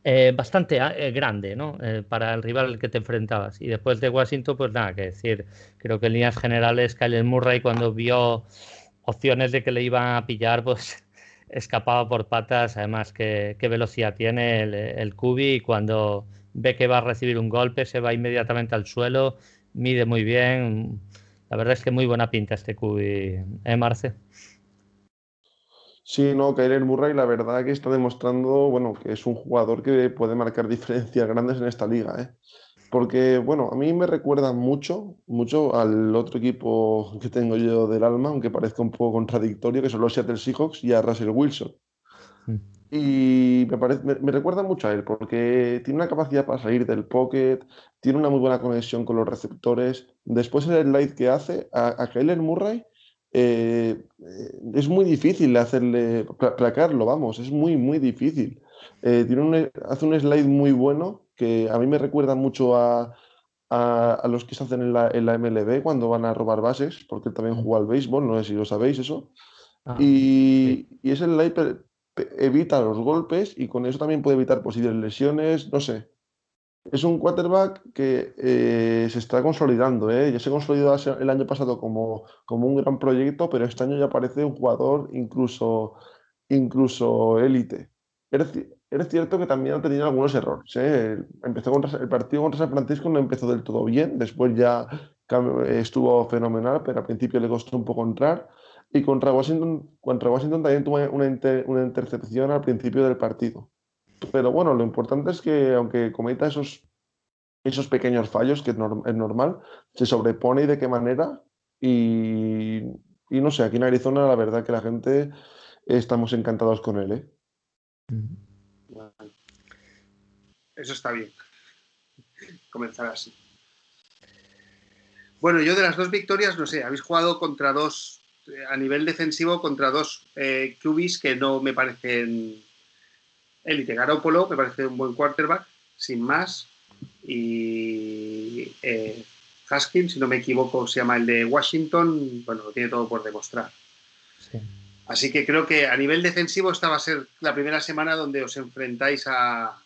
eh, bastante eh, grande ¿no? Eh, para el rival al que te enfrentabas. Y después de Washington, pues nada que decir. Creo que en líneas generales, Kyle Murray cuando vio opciones de que le iban a pillar, pues escapaba por patas, además qué, velocidad tiene el, el Kubi y cuando ve que va a recibir un golpe se va inmediatamente al suelo, mide muy bien. La verdad es que muy buena pinta este Kubi, ¿eh, Marce? Sí, no, Kyler Murray la verdad que está demostrando, bueno, que es un jugador que puede marcar diferencias grandes en esta liga, ¿eh? Porque, bueno, a mí me recuerda mucho, mucho al otro equipo que tengo yo del alma, aunque parezca un poco contradictorio, que son los Seattle Seahawks y a Russell Wilson. Mm. Y me, parece, me, recuerda mucho a él, porque tiene una capacidad para salir del pocket, tiene una muy buena conexión con los receptores. Después el slide que hace a, a Kyler Murray, eh, es muy difícil hacerle placarlo, vamos, es muy, muy difícil. Eh, tiene hace un slide muy bueno que a mí me recuerda mucho a, los que se hacen en la, en la, MLB cuando van a robar bases, porque también juega al béisbol, no sé si lo sabéis eso. Ah, y, y, ese evita los golpes y con eso también puede evitar posibles lesiones, no sé. Es un quarterback que eh, se está consolidando, ¿eh? ya se consolidó el año pasado como, como un gran proyecto, pero este año ya parece un jugador incluso, incluso élite. Es cierto que también ha tenido algunos errores. ¿eh? Empezó el partido contra San Francisco no empezó del todo bien, después ya estuvo fenomenal, pero al principio le costó un poco entrar. Y contra Washington, contra Washington también tuvo una, una intercepción al principio del partido. Pero bueno, lo importante es que aunque cometa esos, esos pequeños fallos, que es, normal, se sobrepone y de qué manera. Y, y, no sé, aquí en Arizona la verdad que la gente estamos encantados con él. ¿eh? Eso está bien. Comenzar así. Bueno, yo de las dos victorias, no sé, habéis jugado contra dos, eh, a nivel defensivo, contra dos eh, QBs que no me parecen élite. Garópolo me parece un buen quarterback, sin más. Y eh, Haskins, si no me equivoco, se llama el de Washington, bueno, lo tiene todo por demostrar. Sí. Así que creo que a nivel defensivo esta va a ser la primera semana donde os enfrentáis a,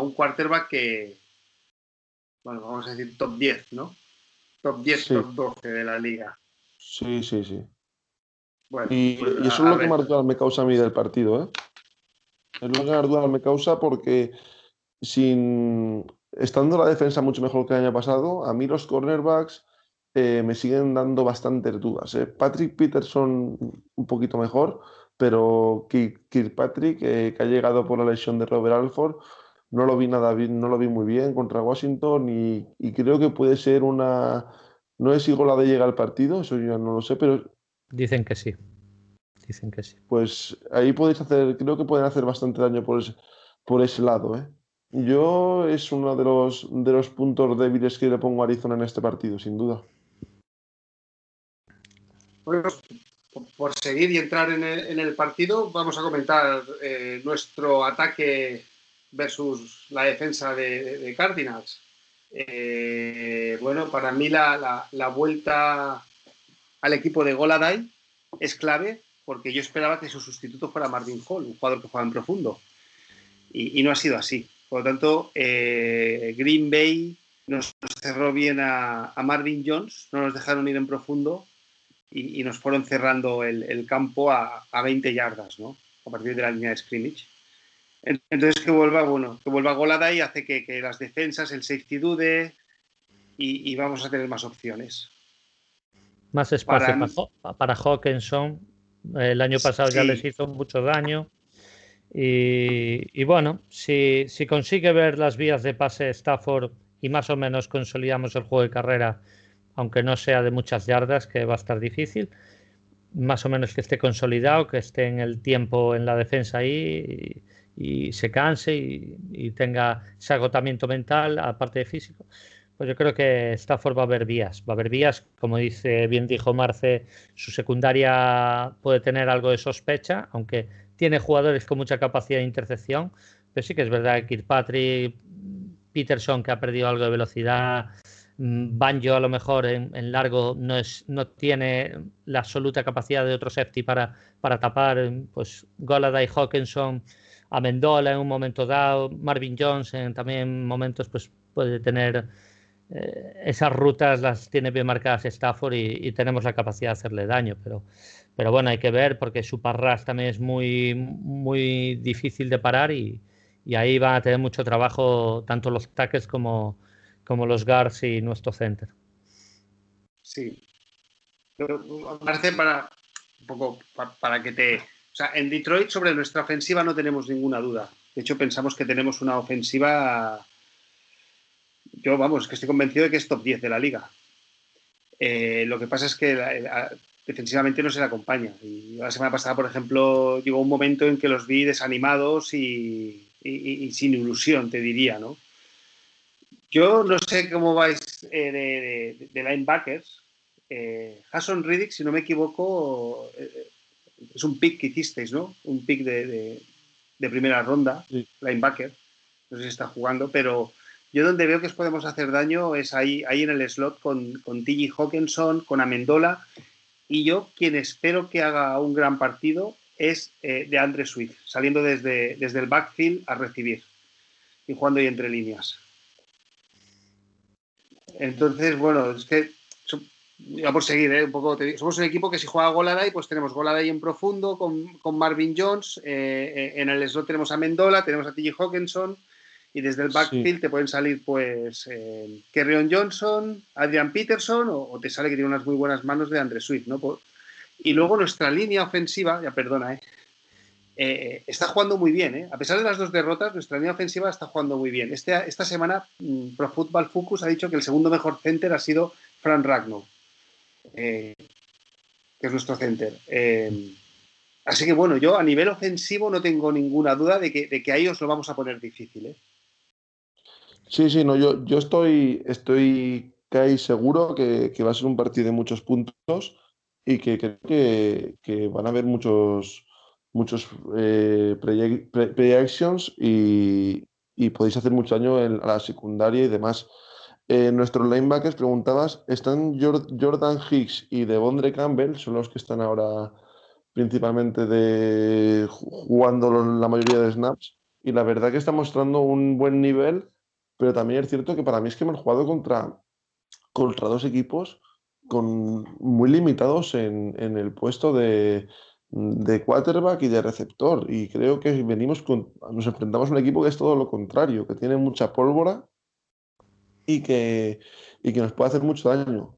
un quarterback que, bueno, vamos a decir top 10, ¿no? Top 10, top 12 de la liga. Sí, sí, sí. Bueno, y, pues, eso es lo que más me causa a mí del partido, ¿eh? Es lo que más me causa porque sin estando la defensa mucho mejor que el año pasado, a mí los cornerbacks eh, me siguen dando bastantes dudas. ¿eh? Patrick Peterson un poquito mejor, pero Kirkpatrick, eh, que ha llegado por la lesión de Robert Alford, no lo vi nada bien, no lo vi muy bien contra Washington y, creo que puede ser una. No es si de llega al partido, eso yo no lo sé, pero. Dicen que sí. Dicen que sí. Pues ahí podéis hacer, creo que pueden hacer bastante daño por ese, por ese lado, ¿eh? Yo es uno de los, de los puntos débiles que le pongo a Arizona en este partido, sin duda. Bueno, por seguir y entrar en el, partido, vamos a comentar eh, nuestro ataque versus la defensa de, Cardinals. Eh, bueno, para mí la, vuelta al equipo de Goladay es clave porque yo esperaba que su sustituto fuera Marvin Hall, un jugador que juega en profundo. Y, no ha sido así. Por lo tanto, eh, Green Bay nos, cerró bien a, a, Marvin Jones, no nos dejaron ir en profundo y, nos fueron cerrando el, campo a, 20 yardas, ¿no? A partir de la línea de scrimmage. Entonces que vuelva, bueno, que vuelva Golada y hace que, las defensas, el safety dude y, vamos a tener más opciones. Más espacio para, Hawkinson. El año pasado ya les hizo mucho daño. Y, bueno, si, si, consigue ver las vías de pase Stafford y más o menos consolidamos el juego de carrera, aunque no sea de muchas yardas, que va a estar difícil, más o menos que esté consolidado, que esté en el tiempo en la defensa ahí y, se canse y, tenga ese agotamiento mental, aparte de físico. Pues yo creo que Stafford va a haber vías, va a haber vías, como dice bien dijo Marce, su secundaria puede tener algo de sospecha, aunque tiene jugadores con mucha capacidad de intercepción, pero sí que es verdad que Kirkpatrick, Peterson que ha perdido algo de velocidad, mm, Banjo a lo mejor en, largo no, es, no tiene la absoluta capacidad de otro safety para, para tapar, pues y Hawkinson, Amendola en un momento dado, Marvin Jones en también momentos pues puede tener eh, esas rutas las tiene bien marcadas Stafford y, y, tenemos la capacidad de hacerle daño, pero pero bueno, hay que ver porque su parras también es muy, muy difícil de parar y, ahí van a tener mucho trabajo tanto los tackles como, como los guards y nuestro center. Sí. Pero, parece para un poco para que te. O sea, en Detroit sobre nuestra ofensiva no tenemos ninguna duda. De hecho, pensamos que tenemos una ofensiva. Yo, vamos, que estoy convencido de que es top 10 de la liga. Eh, lo que pasa es que defensivamente no se le acompaña. Y la semana pasada, por ejemplo, llegó un momento en que los vi desanimados y, sin ilusión, te diría, ¿no? Yo no sé cómo vais eh, de, linebackers. Eh, Hassan Riddick, si no me equivoco, eh, es un pick que hicisteis, ¿no? Un pick de, primera ronda, linebacker. No sé si está jugando, pero yo donde veo que os podemos hacer daño es ahí, ahí en el slot con, con T.G. Hawkinson, con Amendola y yo, quien espero que haga un gran partido, es eh, de Andre Swift, saliendo desde, desde el backfield a recibir y jugando ahí entre líneas. Entonces, bueno, es que vamos a seguir, ¿eh? un poco, somos un equipo que si juega Goladay, pues tenemos Goladay en profundo con, Marvin Jones, eh, en el slot tenemos a Mendola, tenemos a TJ Hawkinson, y desde el backfield te pueden salir pues eh, Johnson, Adrian Peterson o, te sale que tiene unas muy buenas manos de Andre Swift, ¿no? y luego nuestra línea ofensiva, ya perdona, ¿eh? Eh, está jugando muy bien, ¿eh? A pesar de las dos derrotas, nuestra línea ofensiva está jugando muy bien. Este, esta semana mm, Pro Football Focus ha dicho que el segundo mejor center ha sido Fran Ragnar, eh, que es nuestro center. así que bueno, yo a nivel ofensivo no tengo ninguna duda de que, de que a ellos lo vamos a poner difícil, ¿eh? Sí, sí, no, yo, yo estoy, estoy casi seguro que, va a ser un partido de muchos puntos y que creo que, van a haber muchos, muchos eh, projections y, podéis hacer mucho daño a la secundaria y demás. Eh, nuestros linebackers preguntabas, ¿están Jordan Hicks y Devondre Campbell? Son los que están ahora principalmente de, jugando la mayoría de snaps. Y la verdad que está mostrando un buen nivel pero también es cierto que para mí es que hemos jugado contra, contra dos equipos con, muy limitados en, el puesto de, de, quarterback y de receptor. Y creo que venimos nos enfrentamos a un equipo que es todo lo contrario, que tiene mucha pólvora y que, y que nos puede hacer mucho daño.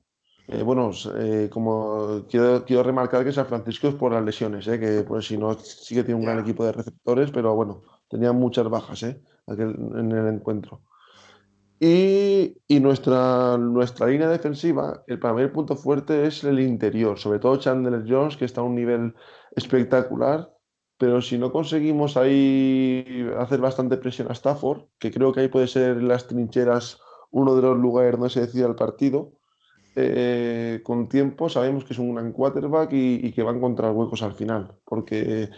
Eh, bueno, eh, como quiero, quiero, remarcar que San Francisco es por las lesiones, eh, que pues si no sí que tiene un gran equipo de receptores, pero bueno, tenía muchas bajas en el encuentro. Y, nuestra, nuestra línea defensiva, el primer punto fuerte es el interior, sobre todo Chandler Jones, que está a un nivel espectacular, pero si no conseguimos ahí hacer bastante presión a Stafford, que creo que ahí puede ser las trincheras uno de los lugares donde se decida el partido, eh, con tiempo sabemos que es un quarterback y, que va a encontrar huecos al final, porque,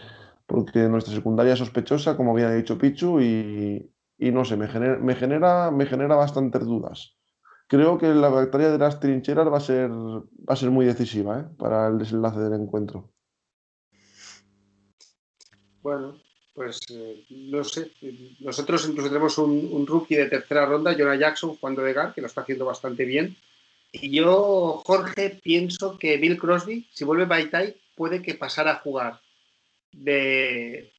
porque nuestra secundaria es sospechosa, como había dicho Pichu, y, no sé, me genera, me genera, me bastantes dudas. Creo que la batalla de las trincheras va a ser, va a ser muy decisiva ¿eh? para el desenlace del encuentro. Bueno, pues eh, no sé. Nosotros incluso tenemos un, rookie de tercera ronda, Jonah Jackson, jugando de Gar, que lo está haciendo bastante bien. Y yo, Jorge, pienso que Bill Crosby, si vuelve Baitai, puede que pasara a jugar de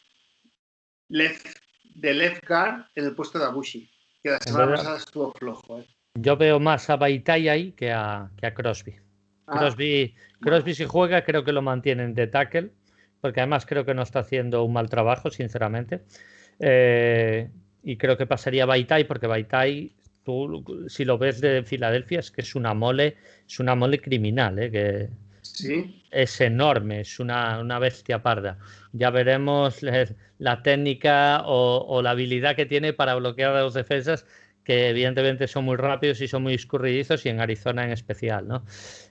left de left guard en el puesto de Abushi, que la semana pasada estuvo flojo. ¿eh? Yo veo más a Baitai ahí que a, que a Crosby. Ah, Crosby, Crosby si juega creo que lo mantienen de tackle porque además creo que no está haciendo un mal trabajo, sinceramente. Eh, y creo que pasaría Baitai, porque Baitai, tú si lo ves de Filadelfia, es que es una mole, es una mole criminal, ¿eh? que ¿Sí? es enorme, es una, una bestia parda. Ya veremos la técnica o, o, la habilidad que tiene para bloquear a los defensas que evidentemente son muy rápidos y son muy escurridizos y en Arizona en especial, ¿no?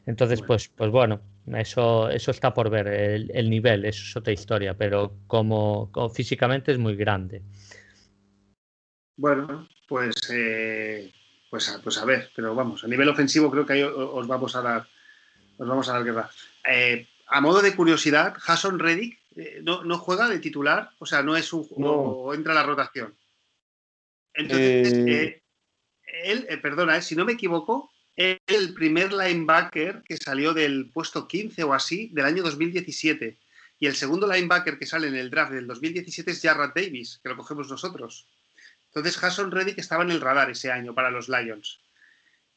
Entonces, pues, pues bueno, eso, eso está por ver, el, nivel, eso es otra historia, pero como, físicamente es muy grande. Bueno, pues, eh, pues, a, pues a ver, pero vamos, a nivel ofensivo creo que ahí os vamos a dar, os vamos a dar guerra. Eh, a modo de curiosidad, Jason Reddick eh, no, no, juega de titular, o sea, no es un no. o entra a la rotación. Entonces, eh, él, eh, perdona, eh, si no me equivoco, es el primer linebacker que salió del puesto 15 o así del año 2017. Y el segundo linebacker que sale en el draft del 2017 es Jarrett Davis, que lo cogemos nosotros. Entonces, Jason Reddick estaba en el radar ese año para los Lions.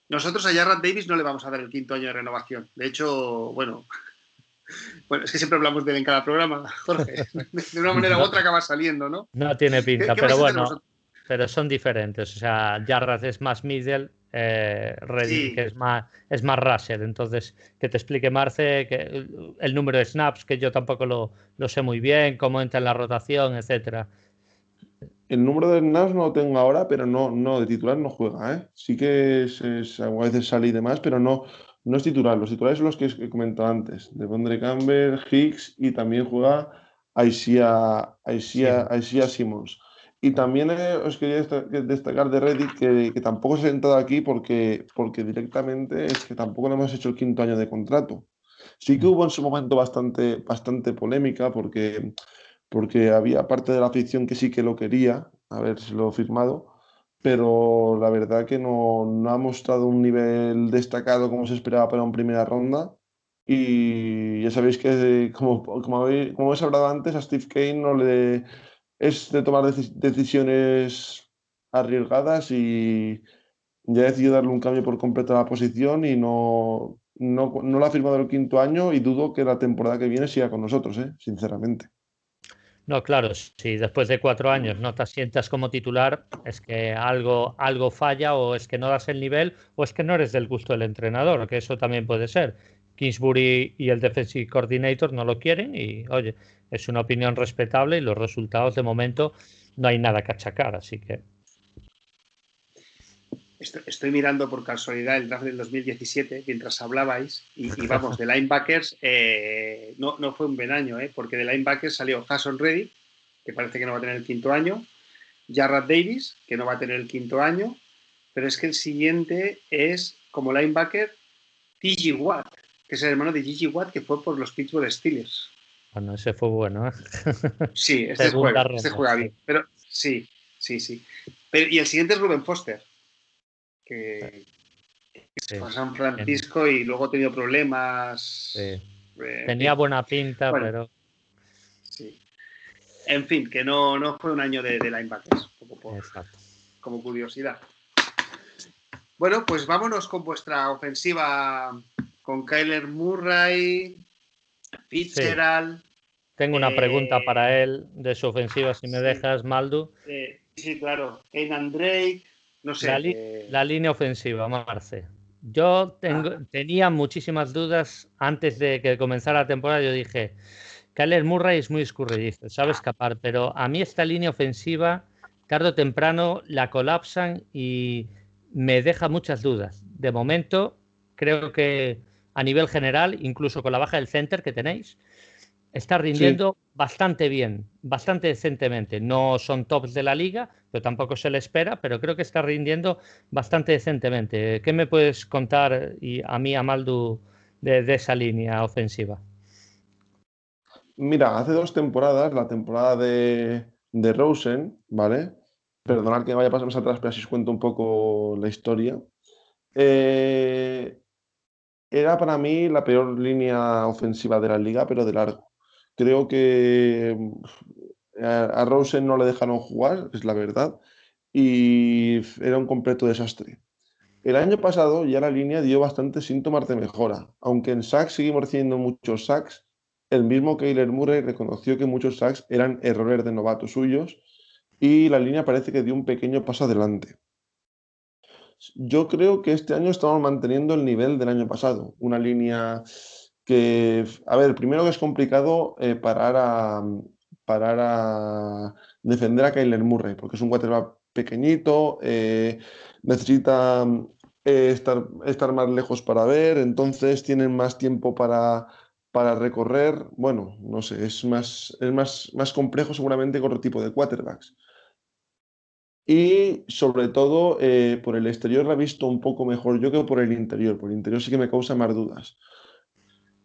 Nosotros a Jarrett Davis no le vamos a dar el quinto año de renovación. De hecho, bueno, (laughs) bueno, es que siempre hablamos de él en cada programa, (laughs) Jorge. De una manera u otra acaba saliendo, ¿no? No tiene pinta, ¿Qué, qué pero bueno pero son diferentes. O sea, Jarrett es más middle, eh, Reddick sí. es más, es más rusher. Entonces, que te explique Marce que el número de snaps, que yo tampoco lo, lo sé muy bien, cómo entra en la rotación, etcétera. El número de snaps no lo tengo ahora, pero no, no de titular no juega. ¿eh? Sí que es, es, a veces sale y demás, pero no, no es titular. Los titulares son los que he comentado antes. De Bondre Campbell, Hicks y también juega Aisia, Aisia, sí. Aisia Simmons. Y también eh, os quería destacar de Reddit que, que, tampoco se ha sentado aquí porque, porque directamente es que tampoco le hemos hecho el quinto año de contrato. Sí que hubo en su momento bastante, bastante polémica porque, porque había parte de la afición que sí que lo quería lo firmado, pero la verdad que no, no ha mostrado un nivel destacado como se esperaba para una primera ronda. Y ya sabéis que, como, como, habéis, como habéis hablado antes, a Steve Kane no le es de tomar decisiones arriesgadas y ya he decidido darle un cambio por completo a la posición y no, no, no lo ha firmado el quinto año y dudo que la temporada que viene siga con nosotros, ¿eh? sinceramente. No, claro, si después de cuatro años no te asientas como titular, es que algo, algo falla o es que no das el nivel o es que no eres del gusto del entrenador, que eso también puede ser. Kingsbury y el Defensive Coordinator no lo quieren y, oye, es una opinión respetable y los resultados de momento no hay nada que achacar, así que. Estoy, mirando por casualidad el draft del 2017 mientras hablabais y, y vamos, (laughs) de linebackers eh, no, no, fue un buen año, eh, porque de linebackers salió Jason Reddy, que parece que no va a tener el quinto año, Jarrett Davis, que no va a tener el quinto año, pero es que el siguiente es como linebacker T.G. Watt, que es el hermano de Gigi Watt, que fue por los Pittsburgh Steelers. Bueno, ese fue bueno. ¿eh? Sí, (laughs) este juega, ronda, este juega bien. Pero sí, sí, sí. Pero, y el siguiente es Ruben Foster, que, sí. fue a San Francisco y luego ha tenido problemas. Sí. Eh, Tenía buena pinta, bueno, pero. Sí. En fin, que no, no fue un año de, de linebackers, como, por, como curiosidad. Bueno, pues vámonos con vuestra ofensiva con Kyler Murray, Fitzgerald. Sí. Tengo una eh, pregunta para él de su ofensiva, si me sí, dejas, Maldu. Eh, sí, claro. Kenan Drake, no sé. La, li eh... la, línea ofensiva, Marce. Yo tengo, ah. tenía muchísimas dudas antes de que comenzara la temporada. Yo dije, Kyler Murray es muy escurridizo, sabe escapar, pero a mí esta línea ofensiva, tarde o temprano, la colapsan y me deja muchas dudas. De momento, creo que a nivel general, incluso con la baja del center que tenéis, está rindiendo sí. bastante bien, bastante decentemente. No son tops de la liga, pero tampoco se le espera, pero creo que está rindiendo bastante decentemente. ¿Qué me puedes contar y a mí, a Maldu, de, de esa línea ofensiva? Mira, hace dos temporadas, la temporada de, de Rosen, ¿vale? Perdonad que vaya a pasar más atrás, pero así os cuento un poco la historia. Eh, era para mí la peor línea ofensiva de la liga, pero de largo. Creo que mm, a Rosen no le dejaron jugar, es la verdad, y era un completo desastre. El año pasado ya la línea dio bastantes síntomas de mejora, aunque en sacks seguimos recibiendo muchos sacks, el mismo Kyler Murray reconoció que muchos sacks eran errores de novatos suyos y la línea parece que dio un pequeño paso adelante. Yo creo que este año estamos manteniendo el nivel del año pasado, una línea que, a ver, primero que es complicado eh, parar, a, parar a defender a Kyler Murray, porque es un quarterback pequeñito, eh, necesita eh, estar, estar más lejos para ver, entonces tienen más tiempo para, para recorrer. Bueno, no sé, es más, es más, más complejo seguramente con otro tipo de quarterbacks. Y sobre todo, por el exterior la he visto un poco mejor yo que por el interior. Por el interior sí que me causa más dudas.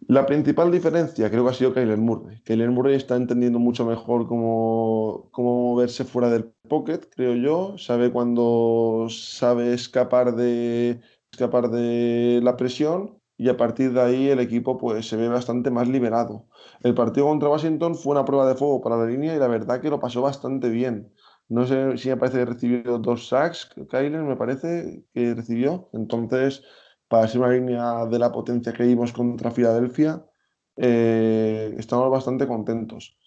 La principal diferencia creo que ha sido Kyler Murray. Kyler Murray está entendiendo mucho mejor cómo, cómo moverse fuera del pocket, creo yo. Sabe cuando sabe escapar de, escapar de la presión y a partir de ahí el equipo pues, se ve bastante más liberado. El partido contra Washington fue una prueba de fuego para la línea y la verdad que lo pasó bastante bien. No sé si me parece que recibió dos sacks, Kyler me parece que recibió. Entonces, para ser una línea de la potencia que vimos contra Filadelfia, eh, estamos bastante contentos.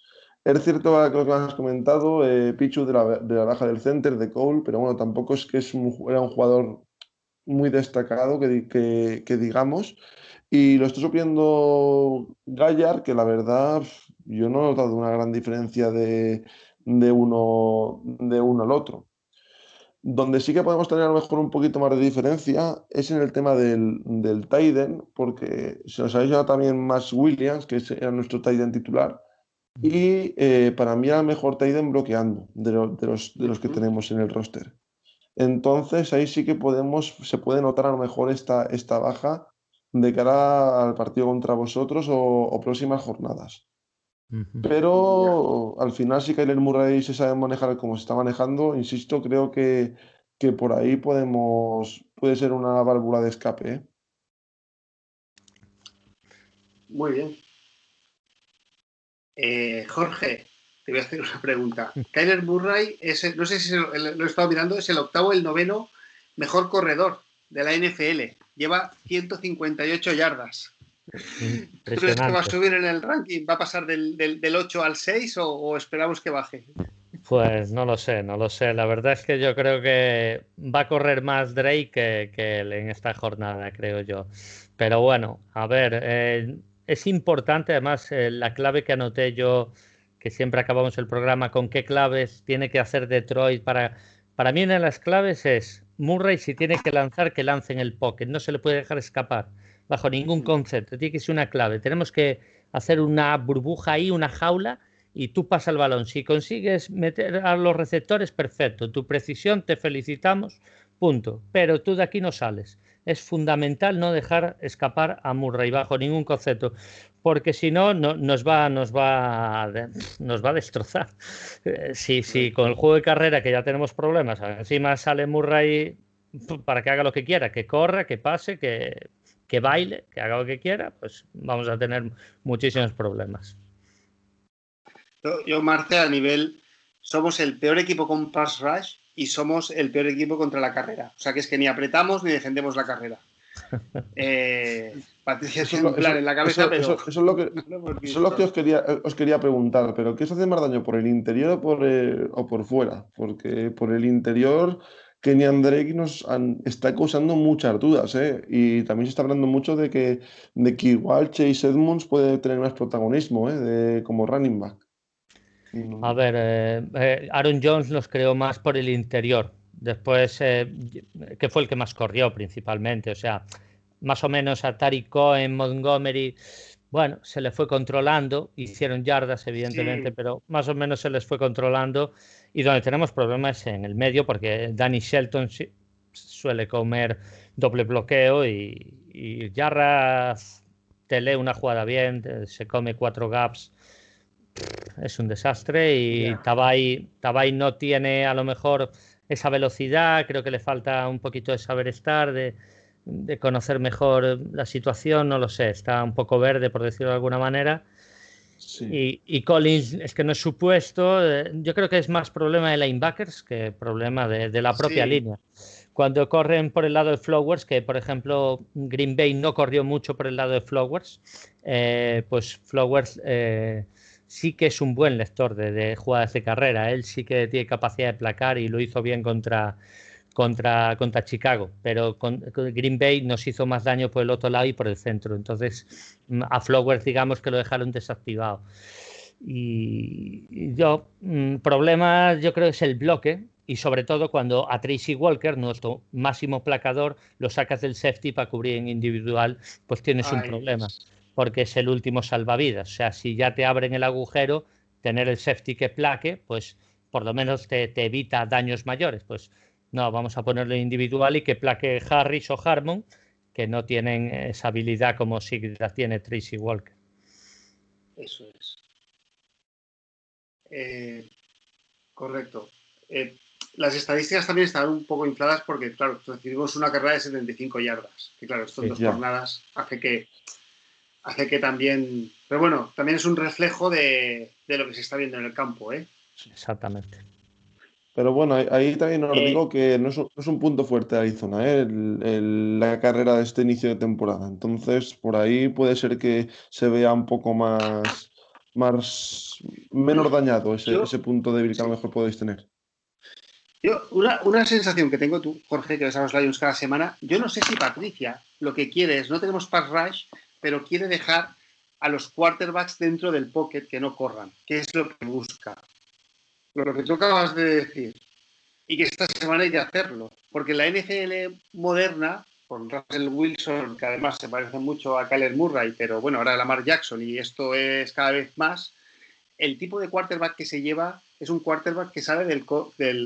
Es cierto lo que has comentado, eh, Pichu de la, de la baja del center, de Cole, pero bueno, tampoco es que es era un jugador muy destacado, que, que, digamos. Y lo está supliendo Gallar, que la verdad yo no he notado una gran diferencia de, de, uno, de uno al otro. Donde sí que podemos tener a lo mejor un poquito más de diferencia es en el tema del, del Tiden, porque se nos ha dicho también más Williams, que era nuestro Tiden titular, y eh, para mí era el mejor Tiden bloqueando de, de, los, de los que tenemos en el roster. Entonces ahí sí que podemos, se puede notar a lo mejor esta, esta baja de cara al partido contra vosotros o, o próximas jornadas. Pero al final, si Kyler Murray se sabe manejar como se está manejando, insisto, creo que, que por ahí podemos, puede ser una válvula de escape. ¿eh? Muy bien. Eh, Jorge, te voy a hacer una pregunta. (laughs) Kyler Murray, es, no sé si lo, lo, he estado mirando, es el octavo, el noveno mejor corredor de la NFL. Lleva 158 yardas. ¿Crees que va a subir en el ranking? ¿Va a pasar del, del, del 8 al 6 o, o, esperamos que baje? Pues no lo sé, no lo sé. La verdad es que yo creo que va a correr más Drake que, que en esta jornada, creo yo. Pero bueno, a ver, eh, es importante además eh, la clave que anoté yo, que siempre acabamos el programa, con qué claves tiene que hacer Detroit para... Para mí una de las claves es Murray si tiene que lanzar, que lance en el pocket, no se le puede dejar escapar bajo ningún concepto. Tiene que ser una clave. Tenemos que hacer una burbuja ahí, una jaula, y tú pasas el balón. Si consigues meter a los receptores, perfecto. Tu precisión, te felicitamos, punto. Pero tú de aquí no sales. Es fundamental no dejar escapar a Murray bajo ningún concepto, porque si no, no nos, va, nos, va, nos va a destrozar. (laughs) Si, si con el juego de carrera, que ya tenemos problemas, encima sale Murray para que haga lo que quiera, que corra, que pase, que que baile, que haga lo que quiera, pues vamos a tener muchísimos problemas. Yo, Marce, a nivel, somos el peor equipo con pass rush y somos el peor equipo contra la carrera. O sea que es que ni apretamos ni defendemos la carrera. (laughs) Eh, Patricia tiene un plan en la cabeza, eso, pero. Eso, (laughs) eso, es lo que, eso es lo que os, quería, os quería preguntar, pero ¿qué os hace más daño por el interior o por, el, o por fuera? Porque por el interior Kenyan Drake nos han, está causando muchas dudas, ¿eh? Y también se está hablando mucho de que, de que igual Chase Edmonds puede tener más protagonismo, ¿eh? De, como running back. A ver, eh, Aaron Jones los creó más por el interior. Después, eh, que fue el que más corrió principalmente. O sea, más o menos a Tariq Cohen, Montgomery, bueno, se le fue controlando. Hicieron yardas, evidentemente, sí. pero más o menos se les fue controlando y donde tenemos problemas en el medio porque Danny Shelton suele comer doble bloqueo y, y te lee una jugada bien, se come cuatro gaps, es un desastre y yeah. Tabay, Tabay no tiene a lo mejor esa velocidad, creo que le falta un poquito de saber estar, de, de conocer mejor la situación, no lo sé, está un poco verde por decirlo de alguna manera Sí. Y, y, Collins es que no es supuesto. Eh, yo creo que es más problema de linebackers que problema de, de la propia sí. línea. cuando corren por el lado de Flowers, que por ejemplo Green Bay no corrió mucho por el lado de Flowers, eh, pues Flowers eh, sí que es un buen lector de, jugadas de carrera. Él sí que tiene capacidad de placar y lo hizo bien contra, contra, contra Chicago, pero con, Green Bay nos hizo más daño por el otro lado y por el centro. Entonces, mm, a Flowers, digamos que lo dejaron desactivado. Y yo, mm, problemas, yo creo que es el bloque, y sobre todo cuando a Tracy Walker, nuestro máximo placador, lo sacas del safety para cubrir en individual, pues tienes un problema, porque es el último salvavidas. O sea, si ya te abren el agujero, tener el safety que plaque, pues por lo menos te, evita daños mayores. Pues no, vamos a ponerlo individual y que plaque Harris o Harmon, que no tienen esa habilidad como si la tiene Tracy Walker. Eso es. Eh, correcto. Eh, las estadísticas también están un poco infladas porque, claro, recibimos una carrera de 75 yardas. Que claro, esto en dos jornadas hace que, hace que también. Pero bueno, también es un reflejo de, lo que se está viendo en el campo, ¿eh? Exactamente. Pero bueno, ahí también os eh, digo que no es, un punto fuerte de Arizona, ¿eh? la carrera de este inicio de temporada. Entonces, por ahí puede ser que se vea un poco más, más menos dañado ese, ese punto débil que a lo mejor podéis tener. Yo, una, sensación que tengo tú, Jorge, que ves a los Lions cada semana, yo no sé si Patricia lo que quiere es, no tenemos pass rush, pero quiere dejar a los quarterbacks dentro del pocket que no corran, que es lo que busca. Lo que tú acabas de decir. Y que esta semana hay que hacerlo. Porque la NFL moderna, con Russell Wilson, que además se parece mucho a Kyler Murray, pero bueno, ahora Lamar Jackson, y esto es cada vez más, el tipo de quarterback que se lleva es un quarterback que sale del,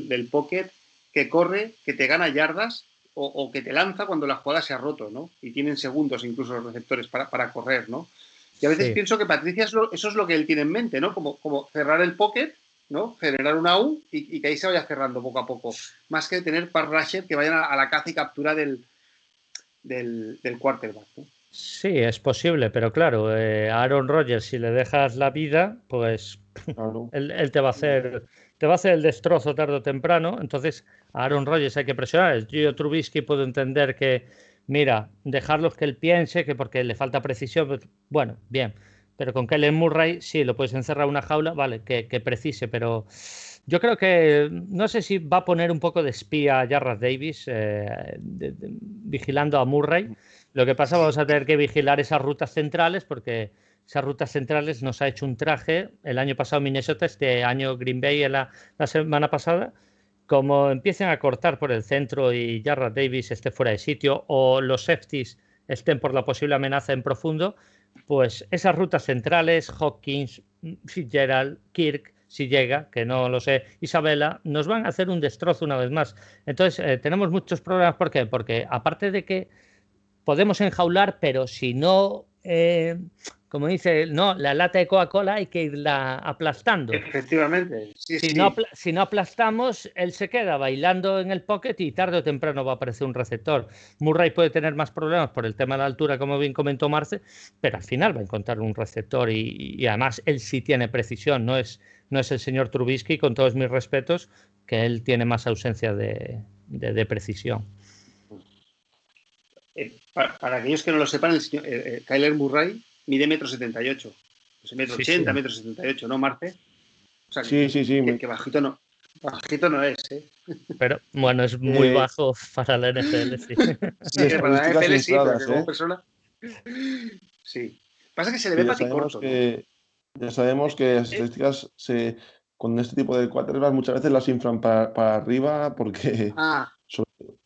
del, pocket, que corre, que te gana yardas o, que te lanza cuando la jugada se ha roto, ¿no? Y tienen segundos incluso los receptores para, correr, ¿no? Y a veces pienso que Patricia eso es lo que él tiene en mente, ¿no? Como, como cerrar el pocket, ¿no? Generar una U y, que ahí se vaya cerrando poco a poco. Más que tener par rusher que vayan a, la caza y captura del, del, quarterback, Sí, es posible, pero claro, eh, Aaron Rodgers, si le dejas la vida, pues (laughs) él, te va a hacer te va a hacer el destrozo tarde o temprano. Entonces, a Aaron Rodgers hay que presionar. Yo Trubisky puedo entender que, mira, dejarlos que él piense que porque le falta precisión, pues, bueno, bien. Pero con Kellen Murray, sí, lo puedes encerrar en una jaula, vale, que, precise, pero yo creo que no sé si va a poner un poco de espía a Jarrah Davis eh, vigilando a Murray. Lo que pasa, vamos a tener que vigilar esas rutas centrales porque esas rutas centrales nos ha hecho un traje el año pasado Minnesota, este año Green Bay la, semana pasada. Como empiecen a cortar por el centro y Jarrah Davis esté fuera de sitio o los safeties estén por la posible amenaza en profundo, pues esas rutas centrales, Hawkins, Fitzgerald, Kirk, si llega, que no lo sé, Isabela, nos van a hacer un destrozo una vez más. Entonces, eh, tenemos muchos problemas. ¿Por qué? Porque aparte de que podemos enjaular, pero si no eh, como dice, no, la lata de Coca-Cola hay que irla aplastando. Efectivamente. si, No, si no aplastamos, él se queda bailando en el pocket y tarde o temprano va a aparecer un receptor. Murray puede tener más problemas por el tema de la altura, como bien comentó Marce, pero al final va a encontrar un receptor y, además él sí tiene precisión, no es, no es el señor Trubisky, con todos mis respetos, que él tiene más ausencia de, precisión. Eh, para, aquellos que no lo sepan, el señor, eh, eh, Kyler Murray mide metro setenta y ocho. Pues metro ochenta, metro setenta y ocho, ¿no, Marce? sí, sí, sí. Que, bajito no. Bajito no es, ¿eh? Pero bueno, es muy eh, bajo para la NFL, sí. (laughs) sí, para la NFL sí, pero como ¿eh? persona. Sí. Pasa que se le ve paticorto. Ya sabemos que las estadísticas se, con este tipo de quarterbacks muchas veces las inflan para, para arriba porque ah. (laughs)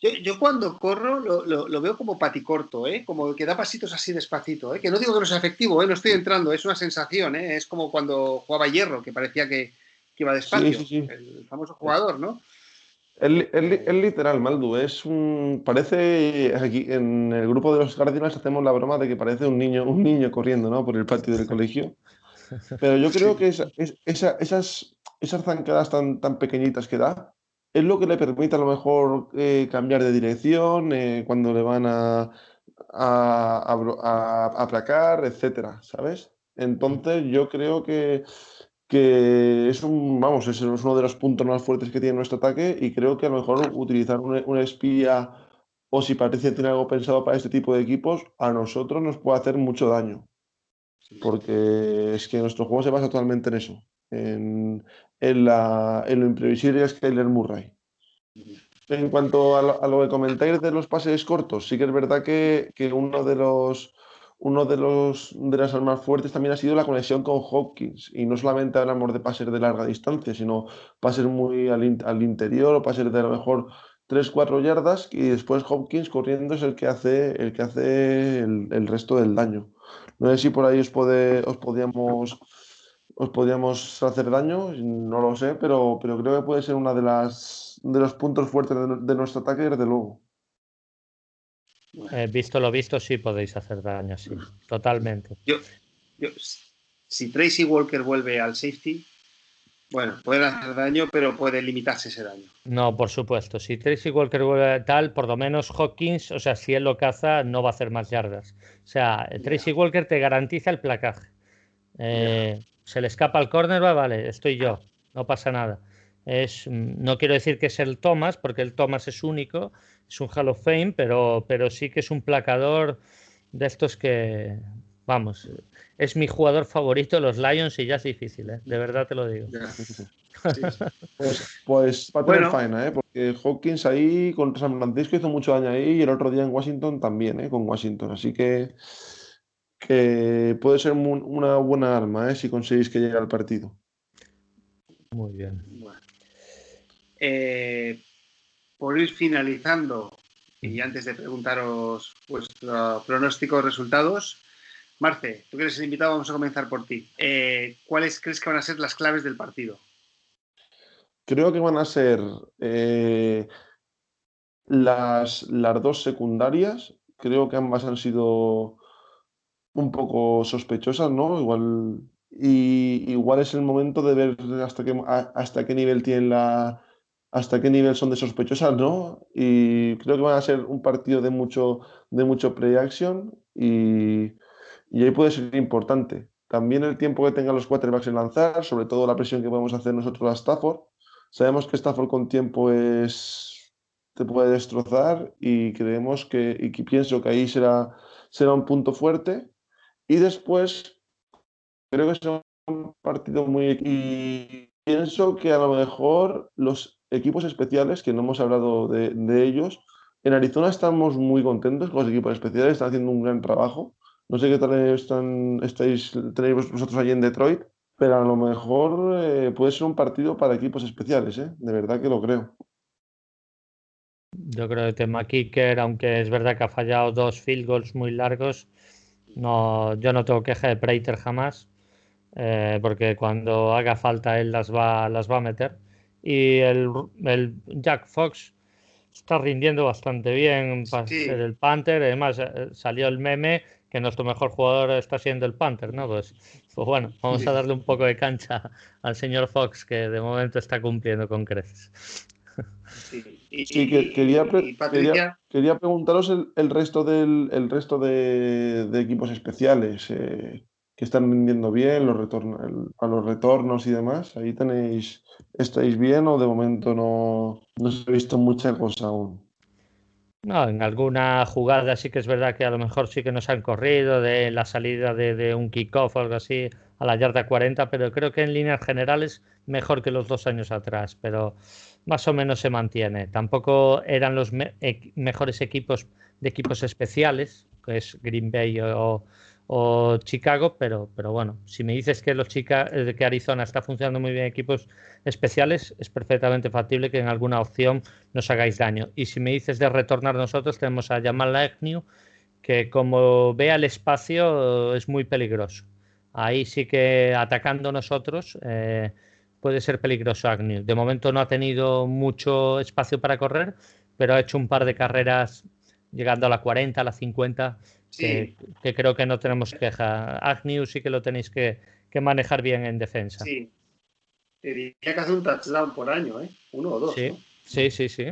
Yo, cuando corro lo, veo como paticorto, ¿eh? como que da pasitos así despacito. ¿eh? Que no digo que no sea efectivo, ¿eh? no estoy entrando, es una sensación. ¿eh? Es como cuando jugaba hierro, que parecía que, iba despacio. El famoso jugador, ¿no? Es literal, Maldu. Es un. Parece. Aquí en el grupo de los Cardinals hacemos la broma de que parece un niño, un niño corriendo ¿no? por el patio del colegio. Pero yo creo que esas, esas zancadas tan, tan pequeñitas que da es lo que le permite a lo mejor eh, cambiar de dirección eh, cuando le van a, a, aplacar, etcétera, ¿sabes? Entonces yo creo que, que es un, vamos, es uno de los puntos más fuertes que tiene nuestro ataque y creo que a lo mejor utilizar un, espía o si parece tiene algo pensado para este tipo de equipos, a nosotros nos puede hacer mucho daño. Porque es que nuestro juego se basa totalmente en eso, en, en, la, en lo imprevisible es Kyler Murray. En cuanto a lo, que comentáis de los pases cortos, sí que es verdad que, que uno de los uno de los de las armas fuertes también ha sido la conexión con Hopkins. Y no solamente hablamos de pases de larga distancia, sino pases muy al, al interior o pases de a lo mejor 3-4 yardas y después Hopkins corriendo es el que hace el, que hace el, resto del daño. No sé si por ahí os, puede, os podíamos os podíamos hacer daño, no lo sé, pero, pero creo que puede ser uno de, las, de los puntos fuertes de, de nuestro ataque, desde luego. Eh, visto lo visto, sí podéis hacer daño, sí, (laughs) totalmente. Yo, si Tracy Walker vuelve al safety, bueno, puede hacer daño, pero puede limitarse ese daño. No, por supuesto. Si Tracy Walker vuelve tal, por lo menos Hawkins, o sea, si él lo caza, no va a hacer más yardas. O sea, Tracy Walker te garantiza el placaje. Eh, se le escapa al corner, va, vale, estoy yo, no pasa nada. Es, no quiero decir que es el Thomas, porque el Thomas es único, es un Hall of Fame, pero, pero sí que es un placador de estos que, vamos, es mi jugador favorito, los Lions, y ya es difícil, ¿eh? de verdad te lo digo. (laughs) pues, pues para tener faena, ¿eh? porque Hawkins ahí con San Francisco hizo mucho daño ahí y el otro día en Washington también, ¿eh? con Washington. Así que, que puede ser una buena arma ¿eh? si conseguís que llegue al partido. Muy bien. Eh, por ir finalizando, y antes de preguntaros vuestro pronóstico resultados, Marce, tú que eres el invitado, vamos a comenzar por ti. Eh, ¿Cuáles crees que van a ser las claves del partido? Creo que van a ser eh, las, las dos secundarias. Creo que ambas han sido un poco sospechosas, ¿no? Igual, y, igual es el momento de ver hasta qué, hasta qué nivel tienen la, hasta qué nivel son de sospechosas, ¿no? Y creo que van a ser un partido de mucho, de mucho play-action y, ahí puede ser importante. También el tiempo que tengan los quarterbacks en lanzar, sobre todo la presión que podemos hacer nosotros a Stafford. Sabemos que Stafford con tiempo es te puede destrozar y creemos que, y pienso que ahí será, será un punto fuerte. Y después creo que será un partido muy... Y pienso que a lo mejor los equipos especiales, que no hemos hablado de, ellos. En Arizona estamos muy contentos con los equipos especiales, están haciendo un gran trabajo. No sé qué tal están, estáis, tenéis vosotros allí en Detroit, pero a lo mejor eh, puede ser un partido para equipos especiales, ¿eh? de verdad que lo creo. Yo creo que tema Kicker, aunque es verdad que ha fallado dos field goals muy largos, no, yo no tengo queja de Prater jamás, eh, porque cuando haga falta él las va, las va a meter y el, el Jack Fox está rindiendo bastante bien para ser el Panther. Además, eh, salió el meme que nuestro mejor jugador está siendo el Panther, ¿no? Pues, pues bueno, vamos a darle un poco de cancha al señor Fox, que de momento está cumpliendo con creces. Sí, quería, quería, preguntaros el, resto del el resto de, equipos especiales. Eh, que están rindiendo bien los a los retornos y demás. Ahí tenéis, ¿estáis bien o de momento no, no se ha visto mucha cosa aún? No, en alguna jugada sí que es verdad que a lo mejor sí que nos han corrido de la salida de, de un kickoff o algo así a la yarda 40, pero creo que en líneas generales mejor que los dos años atrás, pero más o menos se mantiene. Tampoco eran los mejores equipos de equipos especiales, que es Green Bay o, o Chicago, pero, pero bueno, si me dices que los Chica, eh, que Arizona está funcionando muy bien equipos especiales, es perfectamente factible que en alguna opción nos hagáis daño. Y si me dices de retornar nosotros, tenemos a Jamal Agnew, que como vea el espacio es muy peligroso. Ahí sí que atacando nosotros eh, puede ser peligroso Agnew. De momento no ha tenido mucho espacio para correr, pero ha hecho un par de carreras llegando a la 40, a la 50 que, creo que no tenemos queja. Agnew sí que lo tenéis que, manejar bien en defensa. Sí. Diría que hace un touchdown por año, ¿eh? Uno o dos. Sí, sí, sí, sí.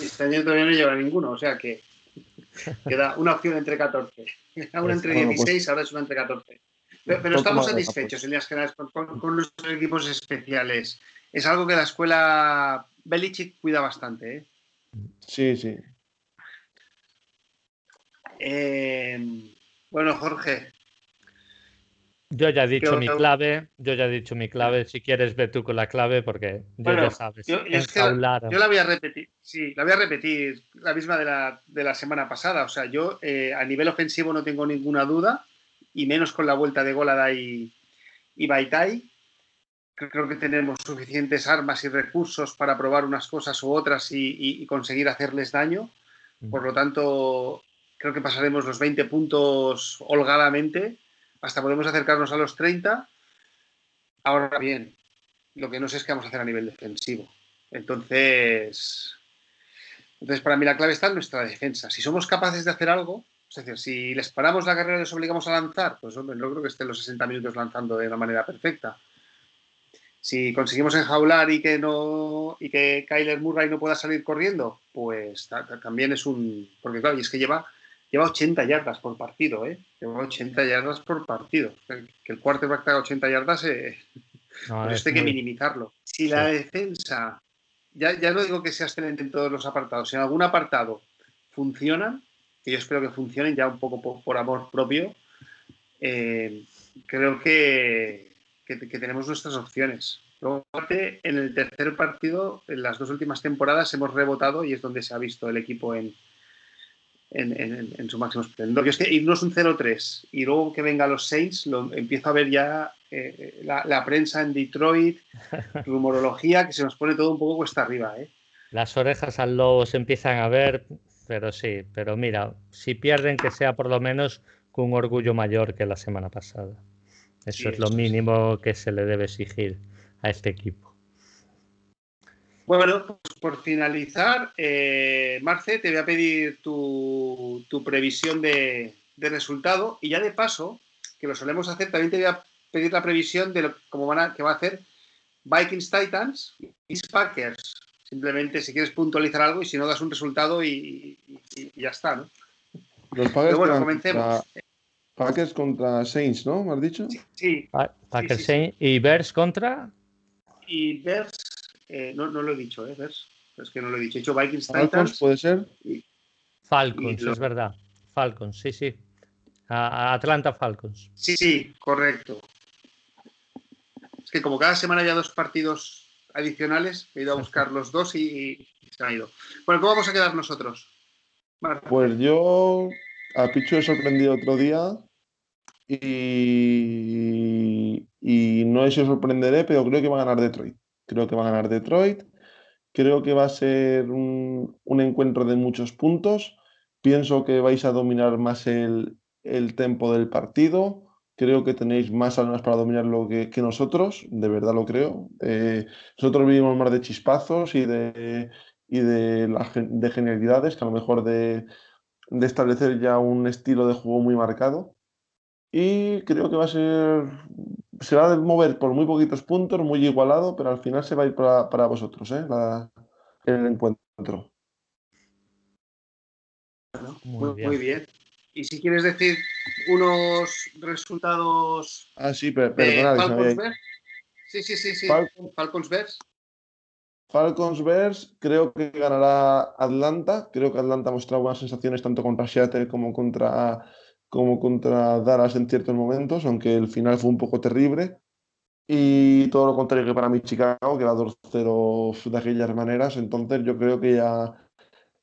Este año todavía no lleva ninguno, o sea que (laughs) queda una opción entre 14. Una pues, entre 16, pues ahora es una entre 14. Pero, estamos satisfechos en líneas generales con, nuestros equipos especiales. Es algo que la escuela Belichick cuida bastante. ¿eh? Sí, sí. Eh, bueno, Jorge. Yo ya he dicho mi clave, yo ya he dicho mi clave. Si quieres, ve tú con la clave porque ya sabes. Yo, la voy a repetir, sí, la voy a repetir, la misma de la, de la semana pasada. O sea, yo eh, a nivel ofensivo no tengo ninguna duda, y menos con la vuelta de Golada y, y Baitai. Creo que tenemos suficientes armas y recursos para probar unas cosas u otras y conseguir hacerles daño. Mm. Por lo tanto, creo que pasaremos los 20 puntos holgadamente, hasta podemos acercarnos a los 30. Ahora bien, lo que no sé es qué vamos a hacer a nivel defensivo. Entonces, entonces para mí la clave está en nuestra defensa. Si somos capaces de hacer algo, es decir, si les paramos la carrera y les obligamos a lanzar, pues hombre, no creo que estén los 60 minutos lanzando de una manera perfecta. Si conseguimos enjaular y que no y que Kyler Murray no pueda salir corriendo, pues también es un porque claro, y es que lleva lleva 80 yardas por partido, ¿eh? Lleva 80 yardas por partido. Que el quarterback haga 80 yardas, eh, (laughs) no, pues esto hay que minimizarlo. Si la defensa, ya, ya no digo que sea excelente en todos los apartados, si en algún apartado funcionan, que yo espero que funcionen ya un poco por, amor propio, eh, creo que, que, tenemos nuestras opciones. Luego, en el tercer partido, en las dos últimas temporadas hemos rebotado y es donde se ha visto el equipo en, en, su máximo esplendor. Yo es que irnos un 0-3 y luego que venga los Saints, lo empiezo a ver ya eh, la, prensa en Detroit, (laughs) rumorología, que se nos pone todo un poco cuesta arriba. ¿eh? Las orejas al lobo se empiezan a ver, pero sí, pero mira, si pierden que sea por lo menos con un orgullo mayor que la semana pasada. Eso es lo mínimo que se le debe exigir a este equipo. Bueno, pues por finalizar, eh, Marce, te voy a pedir tu, previsión de, resultado y ya de paso, que lo solemos hacer, también te voy a pedir la previsión de lo cómo van a, que va a hacer Vikings Titans y Packers. Simplemente si quieres puntualizar algo y si no das un resultado y, ya está, ¿no? Los Packers bueno, comencemos. Packers contra Saints, ¿no? ¿Me has dicho? Sí. Packers Saints y Bears contra. Y Bears eh, no, no, lo he dicho, ¿eh? Es que no lo he dicho. He dicho Vikings Falcons, ¿puede ser? Falcons, es verdad. Falcons, sí, sí. Atlanta Falcons. Sí, sí, correcto. Es que como cada semana hay dos partidos adicionales, he ido a buscar los dos y, se han ido. Bueno, ¿cómo vamos a quedar nosotros? Pues yo a Pichu he sorprendido otro día y, y no sé si os sorprenderé, pero creo que va a ganar Detroit. Creo que va a ganar Detroit. Creo que va a ser un, encuentro de muchos puntos. Pienso que vais a dominar más el, el tempo del partido. Creo que tenéis más armas para dominarlo que, que nosotros, de verdad lo creo. Eh, nosotros vivimos más de chispazos y de, y de, de genialidades que a lo mejor de, de establecer ya un estilo de juego muy marcado. Y creo que va a ser se va a mover por muy poquitos puntos, muy igualado, pero al final se va a ir para, vosotros, ¿eh? el encuentro. muy, bien. Y si quieres decir unos resultados. Ah, sí, perdona. Falcons Sí, sí, sí, sí. Falcons Bears. Falcons Bears, creo que ganará Atlanta. Creo que Atlanta ha mostrado buenas sensaciones tanto contra Seattle como contra como contra Dallas en ciertos momentos, aunque el final fue un poco terrible. Y todo lo contrario que para mí Chicago, que va 2-0 de aquellas maneras. Entonces yo creo que ya,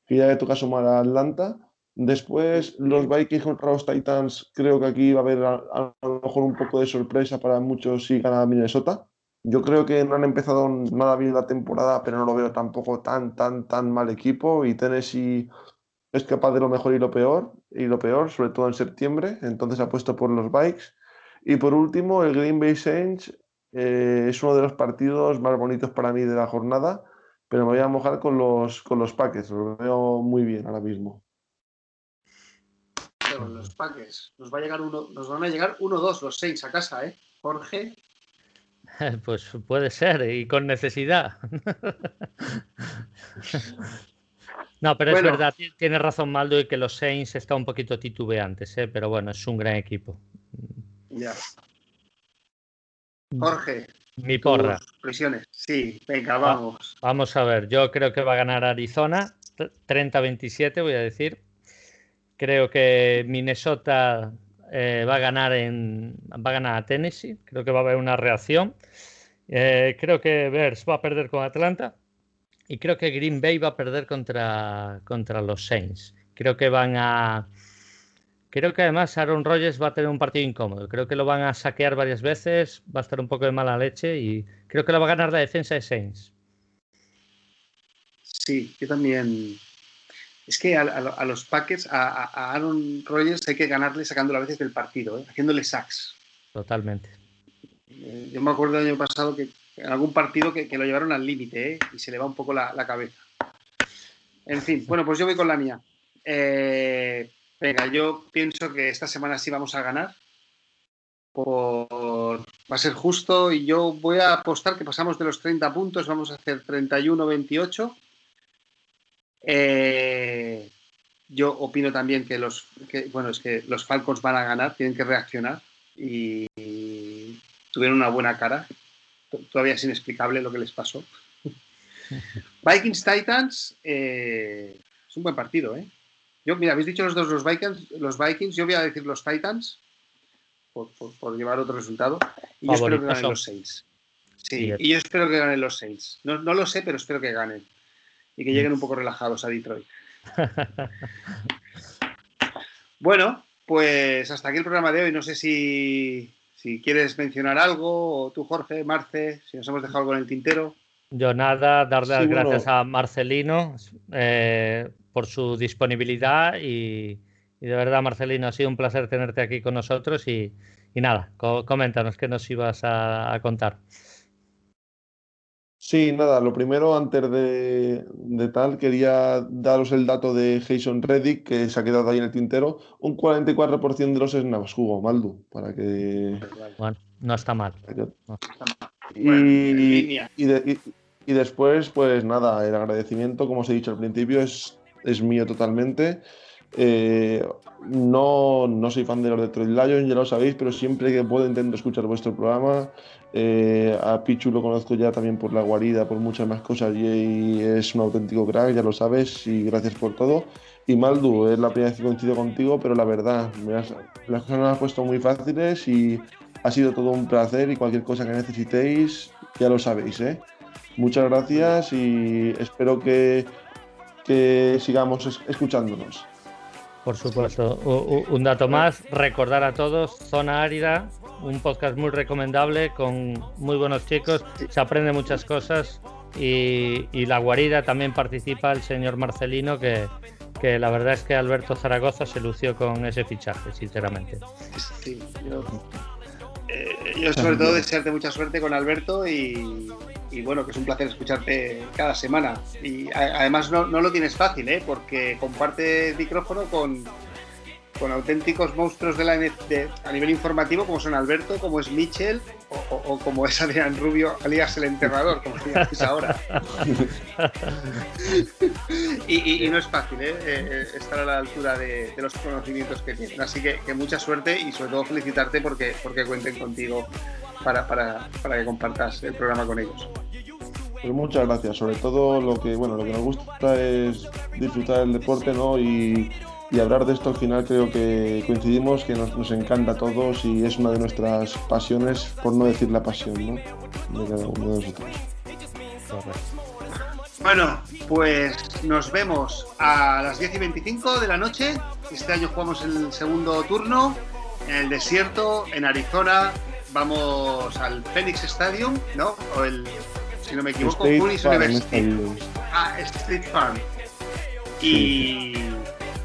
que ya toca sumar a Atlanta. Después los Vikings contra los Titans, creo que aquí va a haber a, lo mejor un poco de sorpresa para muchos si gana Minnesota. Yo creo que no han empezado nada bien la temporada, pero no lo veo tampoco tan, tan, tan mal equipo. Y Tennessee es capaz de lo mejor y lo peor, y lo peor, sobre todo en septiembre, entonces apuesto por los bikes. Y por último, el Green Bay Saints eh, es uno de los partidos más bonitos para mí de la jornada, pero me voy a mojar con los, con los Packers, lo veo muy bien ahora mismo. Los Packers, nos, va a llegar uno, nos van a llegar uno dos los Saints a casa, ¿eh? Jorge. (laughs) Pues puede ser, y con necesidad. (laughs) No, pero es verdad, tiene razón Maldo y que los Saints está un poquito titubeantes, ¿eh? pero bueno, es un gran equipo. Ya. Jorge. Mi porra. Presiones. Sí, venga, vamos. vamos a ver, yo creo que va a ganar Arizona, 30-27 voy a decir. Creo que Minnesota eh, va a ganar en va a ganar a Tennessee. Creo que va a haber una reacción. Eh, creo que Bears va a perder con Atlanta y creo que Green Bay va a perder contra, contra los Saints. Creo que van a Creo que además Aaron Rodgers va a tener un partido incómodo. Creo que lo van a saquear varias veces, va a estar un poco de mala leche y creo que lo va a ganar la defensa de Saints. Sí, yo también. Es que a, los Packers, a, Aaron Rodgers hay que ganarle sacándolo a veces del partido, ¿eh? haciéndole sacks. Totalmente. Eh, yo me acuerdo el año pasado que en algún partido que, lo llevaron al límite ¿eh? y se le va un poco la, la, cabeza. En fin, bueno, pues yo voy con la mía. Eh, Venga, yo pienso que esta semana sí vamos a ganar. va a ser justo y yo voy a apostar que pasamos de los 30 puntos, vamos a hacer 31-28. Eh, yo opino también que los, bueno, es que los Falcons van a ganar, tienen que reaccionar y, tuvieron una buena cara. Todavía es inexplicable lo que les pasó. (laughs) Vikings Titans eh, es un buen partido, ¿eh? Yo, mira, habéis dicho los dos los Vikings, los Vikings, yo voy a decir los Titans por, llevar otro resultado. Y yo espero que ganen los. Sí, y yo espero que ganen los seis. No, lo sé, pero espero que ganen. Y que lleguen un poco relajados a Detroit. (laughs) bueno, pues hasta aquí el programa de hoy. No sé si, quieres mencionar algo, o tú, Jorge, Marce, si nos hemos dejado algo en el tintero. Yo nada, darle las gracias a Marcelino eh, por su disponibilidad y, de verdad, Marcelino, ha sido un placer tenerte aquí con nosotros y, nada, coméntanos qué nos ibas a, contar. Sí, nada, lo primero, antes de, tal, quería daros el dato de Jason Reddick, que se ha quedado ahí en el tintero, un 44% de los snaps jugó, Maldu, para que... Bueno, no está mal. Y, y, después, pues nada, el agradecimiento, como os he dicho al principio, es es mío totalmente. Eh, no, no soy fan de los Detroit Lions, ya lo sabéis, pero siempre que puedo intento escuchar vuestro programa. Eh, a Pichu lo conozco ya también por la guarida, por muchas más cosas y es un auténtico crack, ya lo sabes, y gracias por todo. Y Maldu, es la primera vez que coincido contigo, pero la verdad, las cosas me han puesto muy fáciles y ha sido todo un placer y cualquier cosa que necesitéis, ya lo sabéis. ¿eh? Muchas gracias y espero que que sigamos escuchándonos. Por supuesto. Un dato más, recordar a todos, Zona Árida, un podcast muy recomendable con muy buenos chicos, se aprende muchas cosas y, la guarida también participa el señor Marcelino, que, que, la verdad es que Alberto Zaragoza se lució con ese fichaje, sinceramente. Sí, yo, eh, yo sobre todo desearte mucha suerte con Alberto y, y bueno, que es un placer escucharte cada semana. Y además no, lo tienes fácil, ¿eh? porque comparte micrófono con, con auténticos monstruos de la a nivel informativo, como son Alberto, como es Michel o, como es Adrián Rubio, alias el enterrador, como se ahora. y, no es fácil ¿eh? Eh, eh, estar a la altura de, los conocimientos que tienen. Así que, mucha suerte y sobre todo felicitarte porque, porque cuenten contigo para, para, para que compartas el programa con ellos. Pues muchas gracias. Sobre todo lo que bueno, lo que nos gusta es disfrutar del deporte, ¿no? Y, hablar de esto al final creo que coincidimos, que nos, encanta a todos y es una de nuestras pasiones, por no decir la pasión, ¿no? De cada uno de nosotros. Bueno, pues nos vemos a las 10 y 25 de la noche. Este año jugamos el segundo turno en el desierto, en Arizona, vamos al Phoenix Stadium, ¿no? O el, si no me equivoco, Phoenix University. Ah, Street Farm. Y,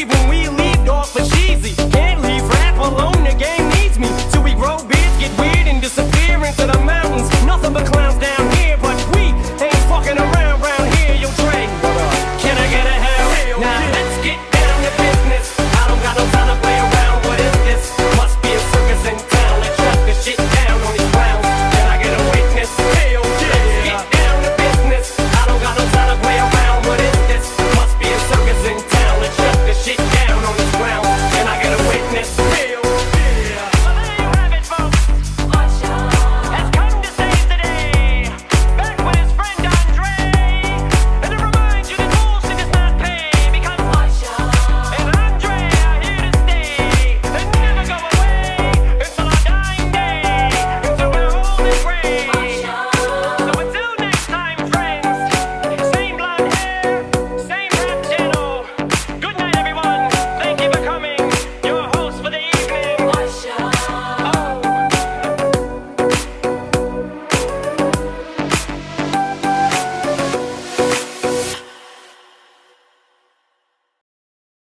leave when we leave off for cheesy. Can't leave rap alone, the game needs me. Till we grow beards, get weird and disappear into the mountains. Nothing but clowns down here.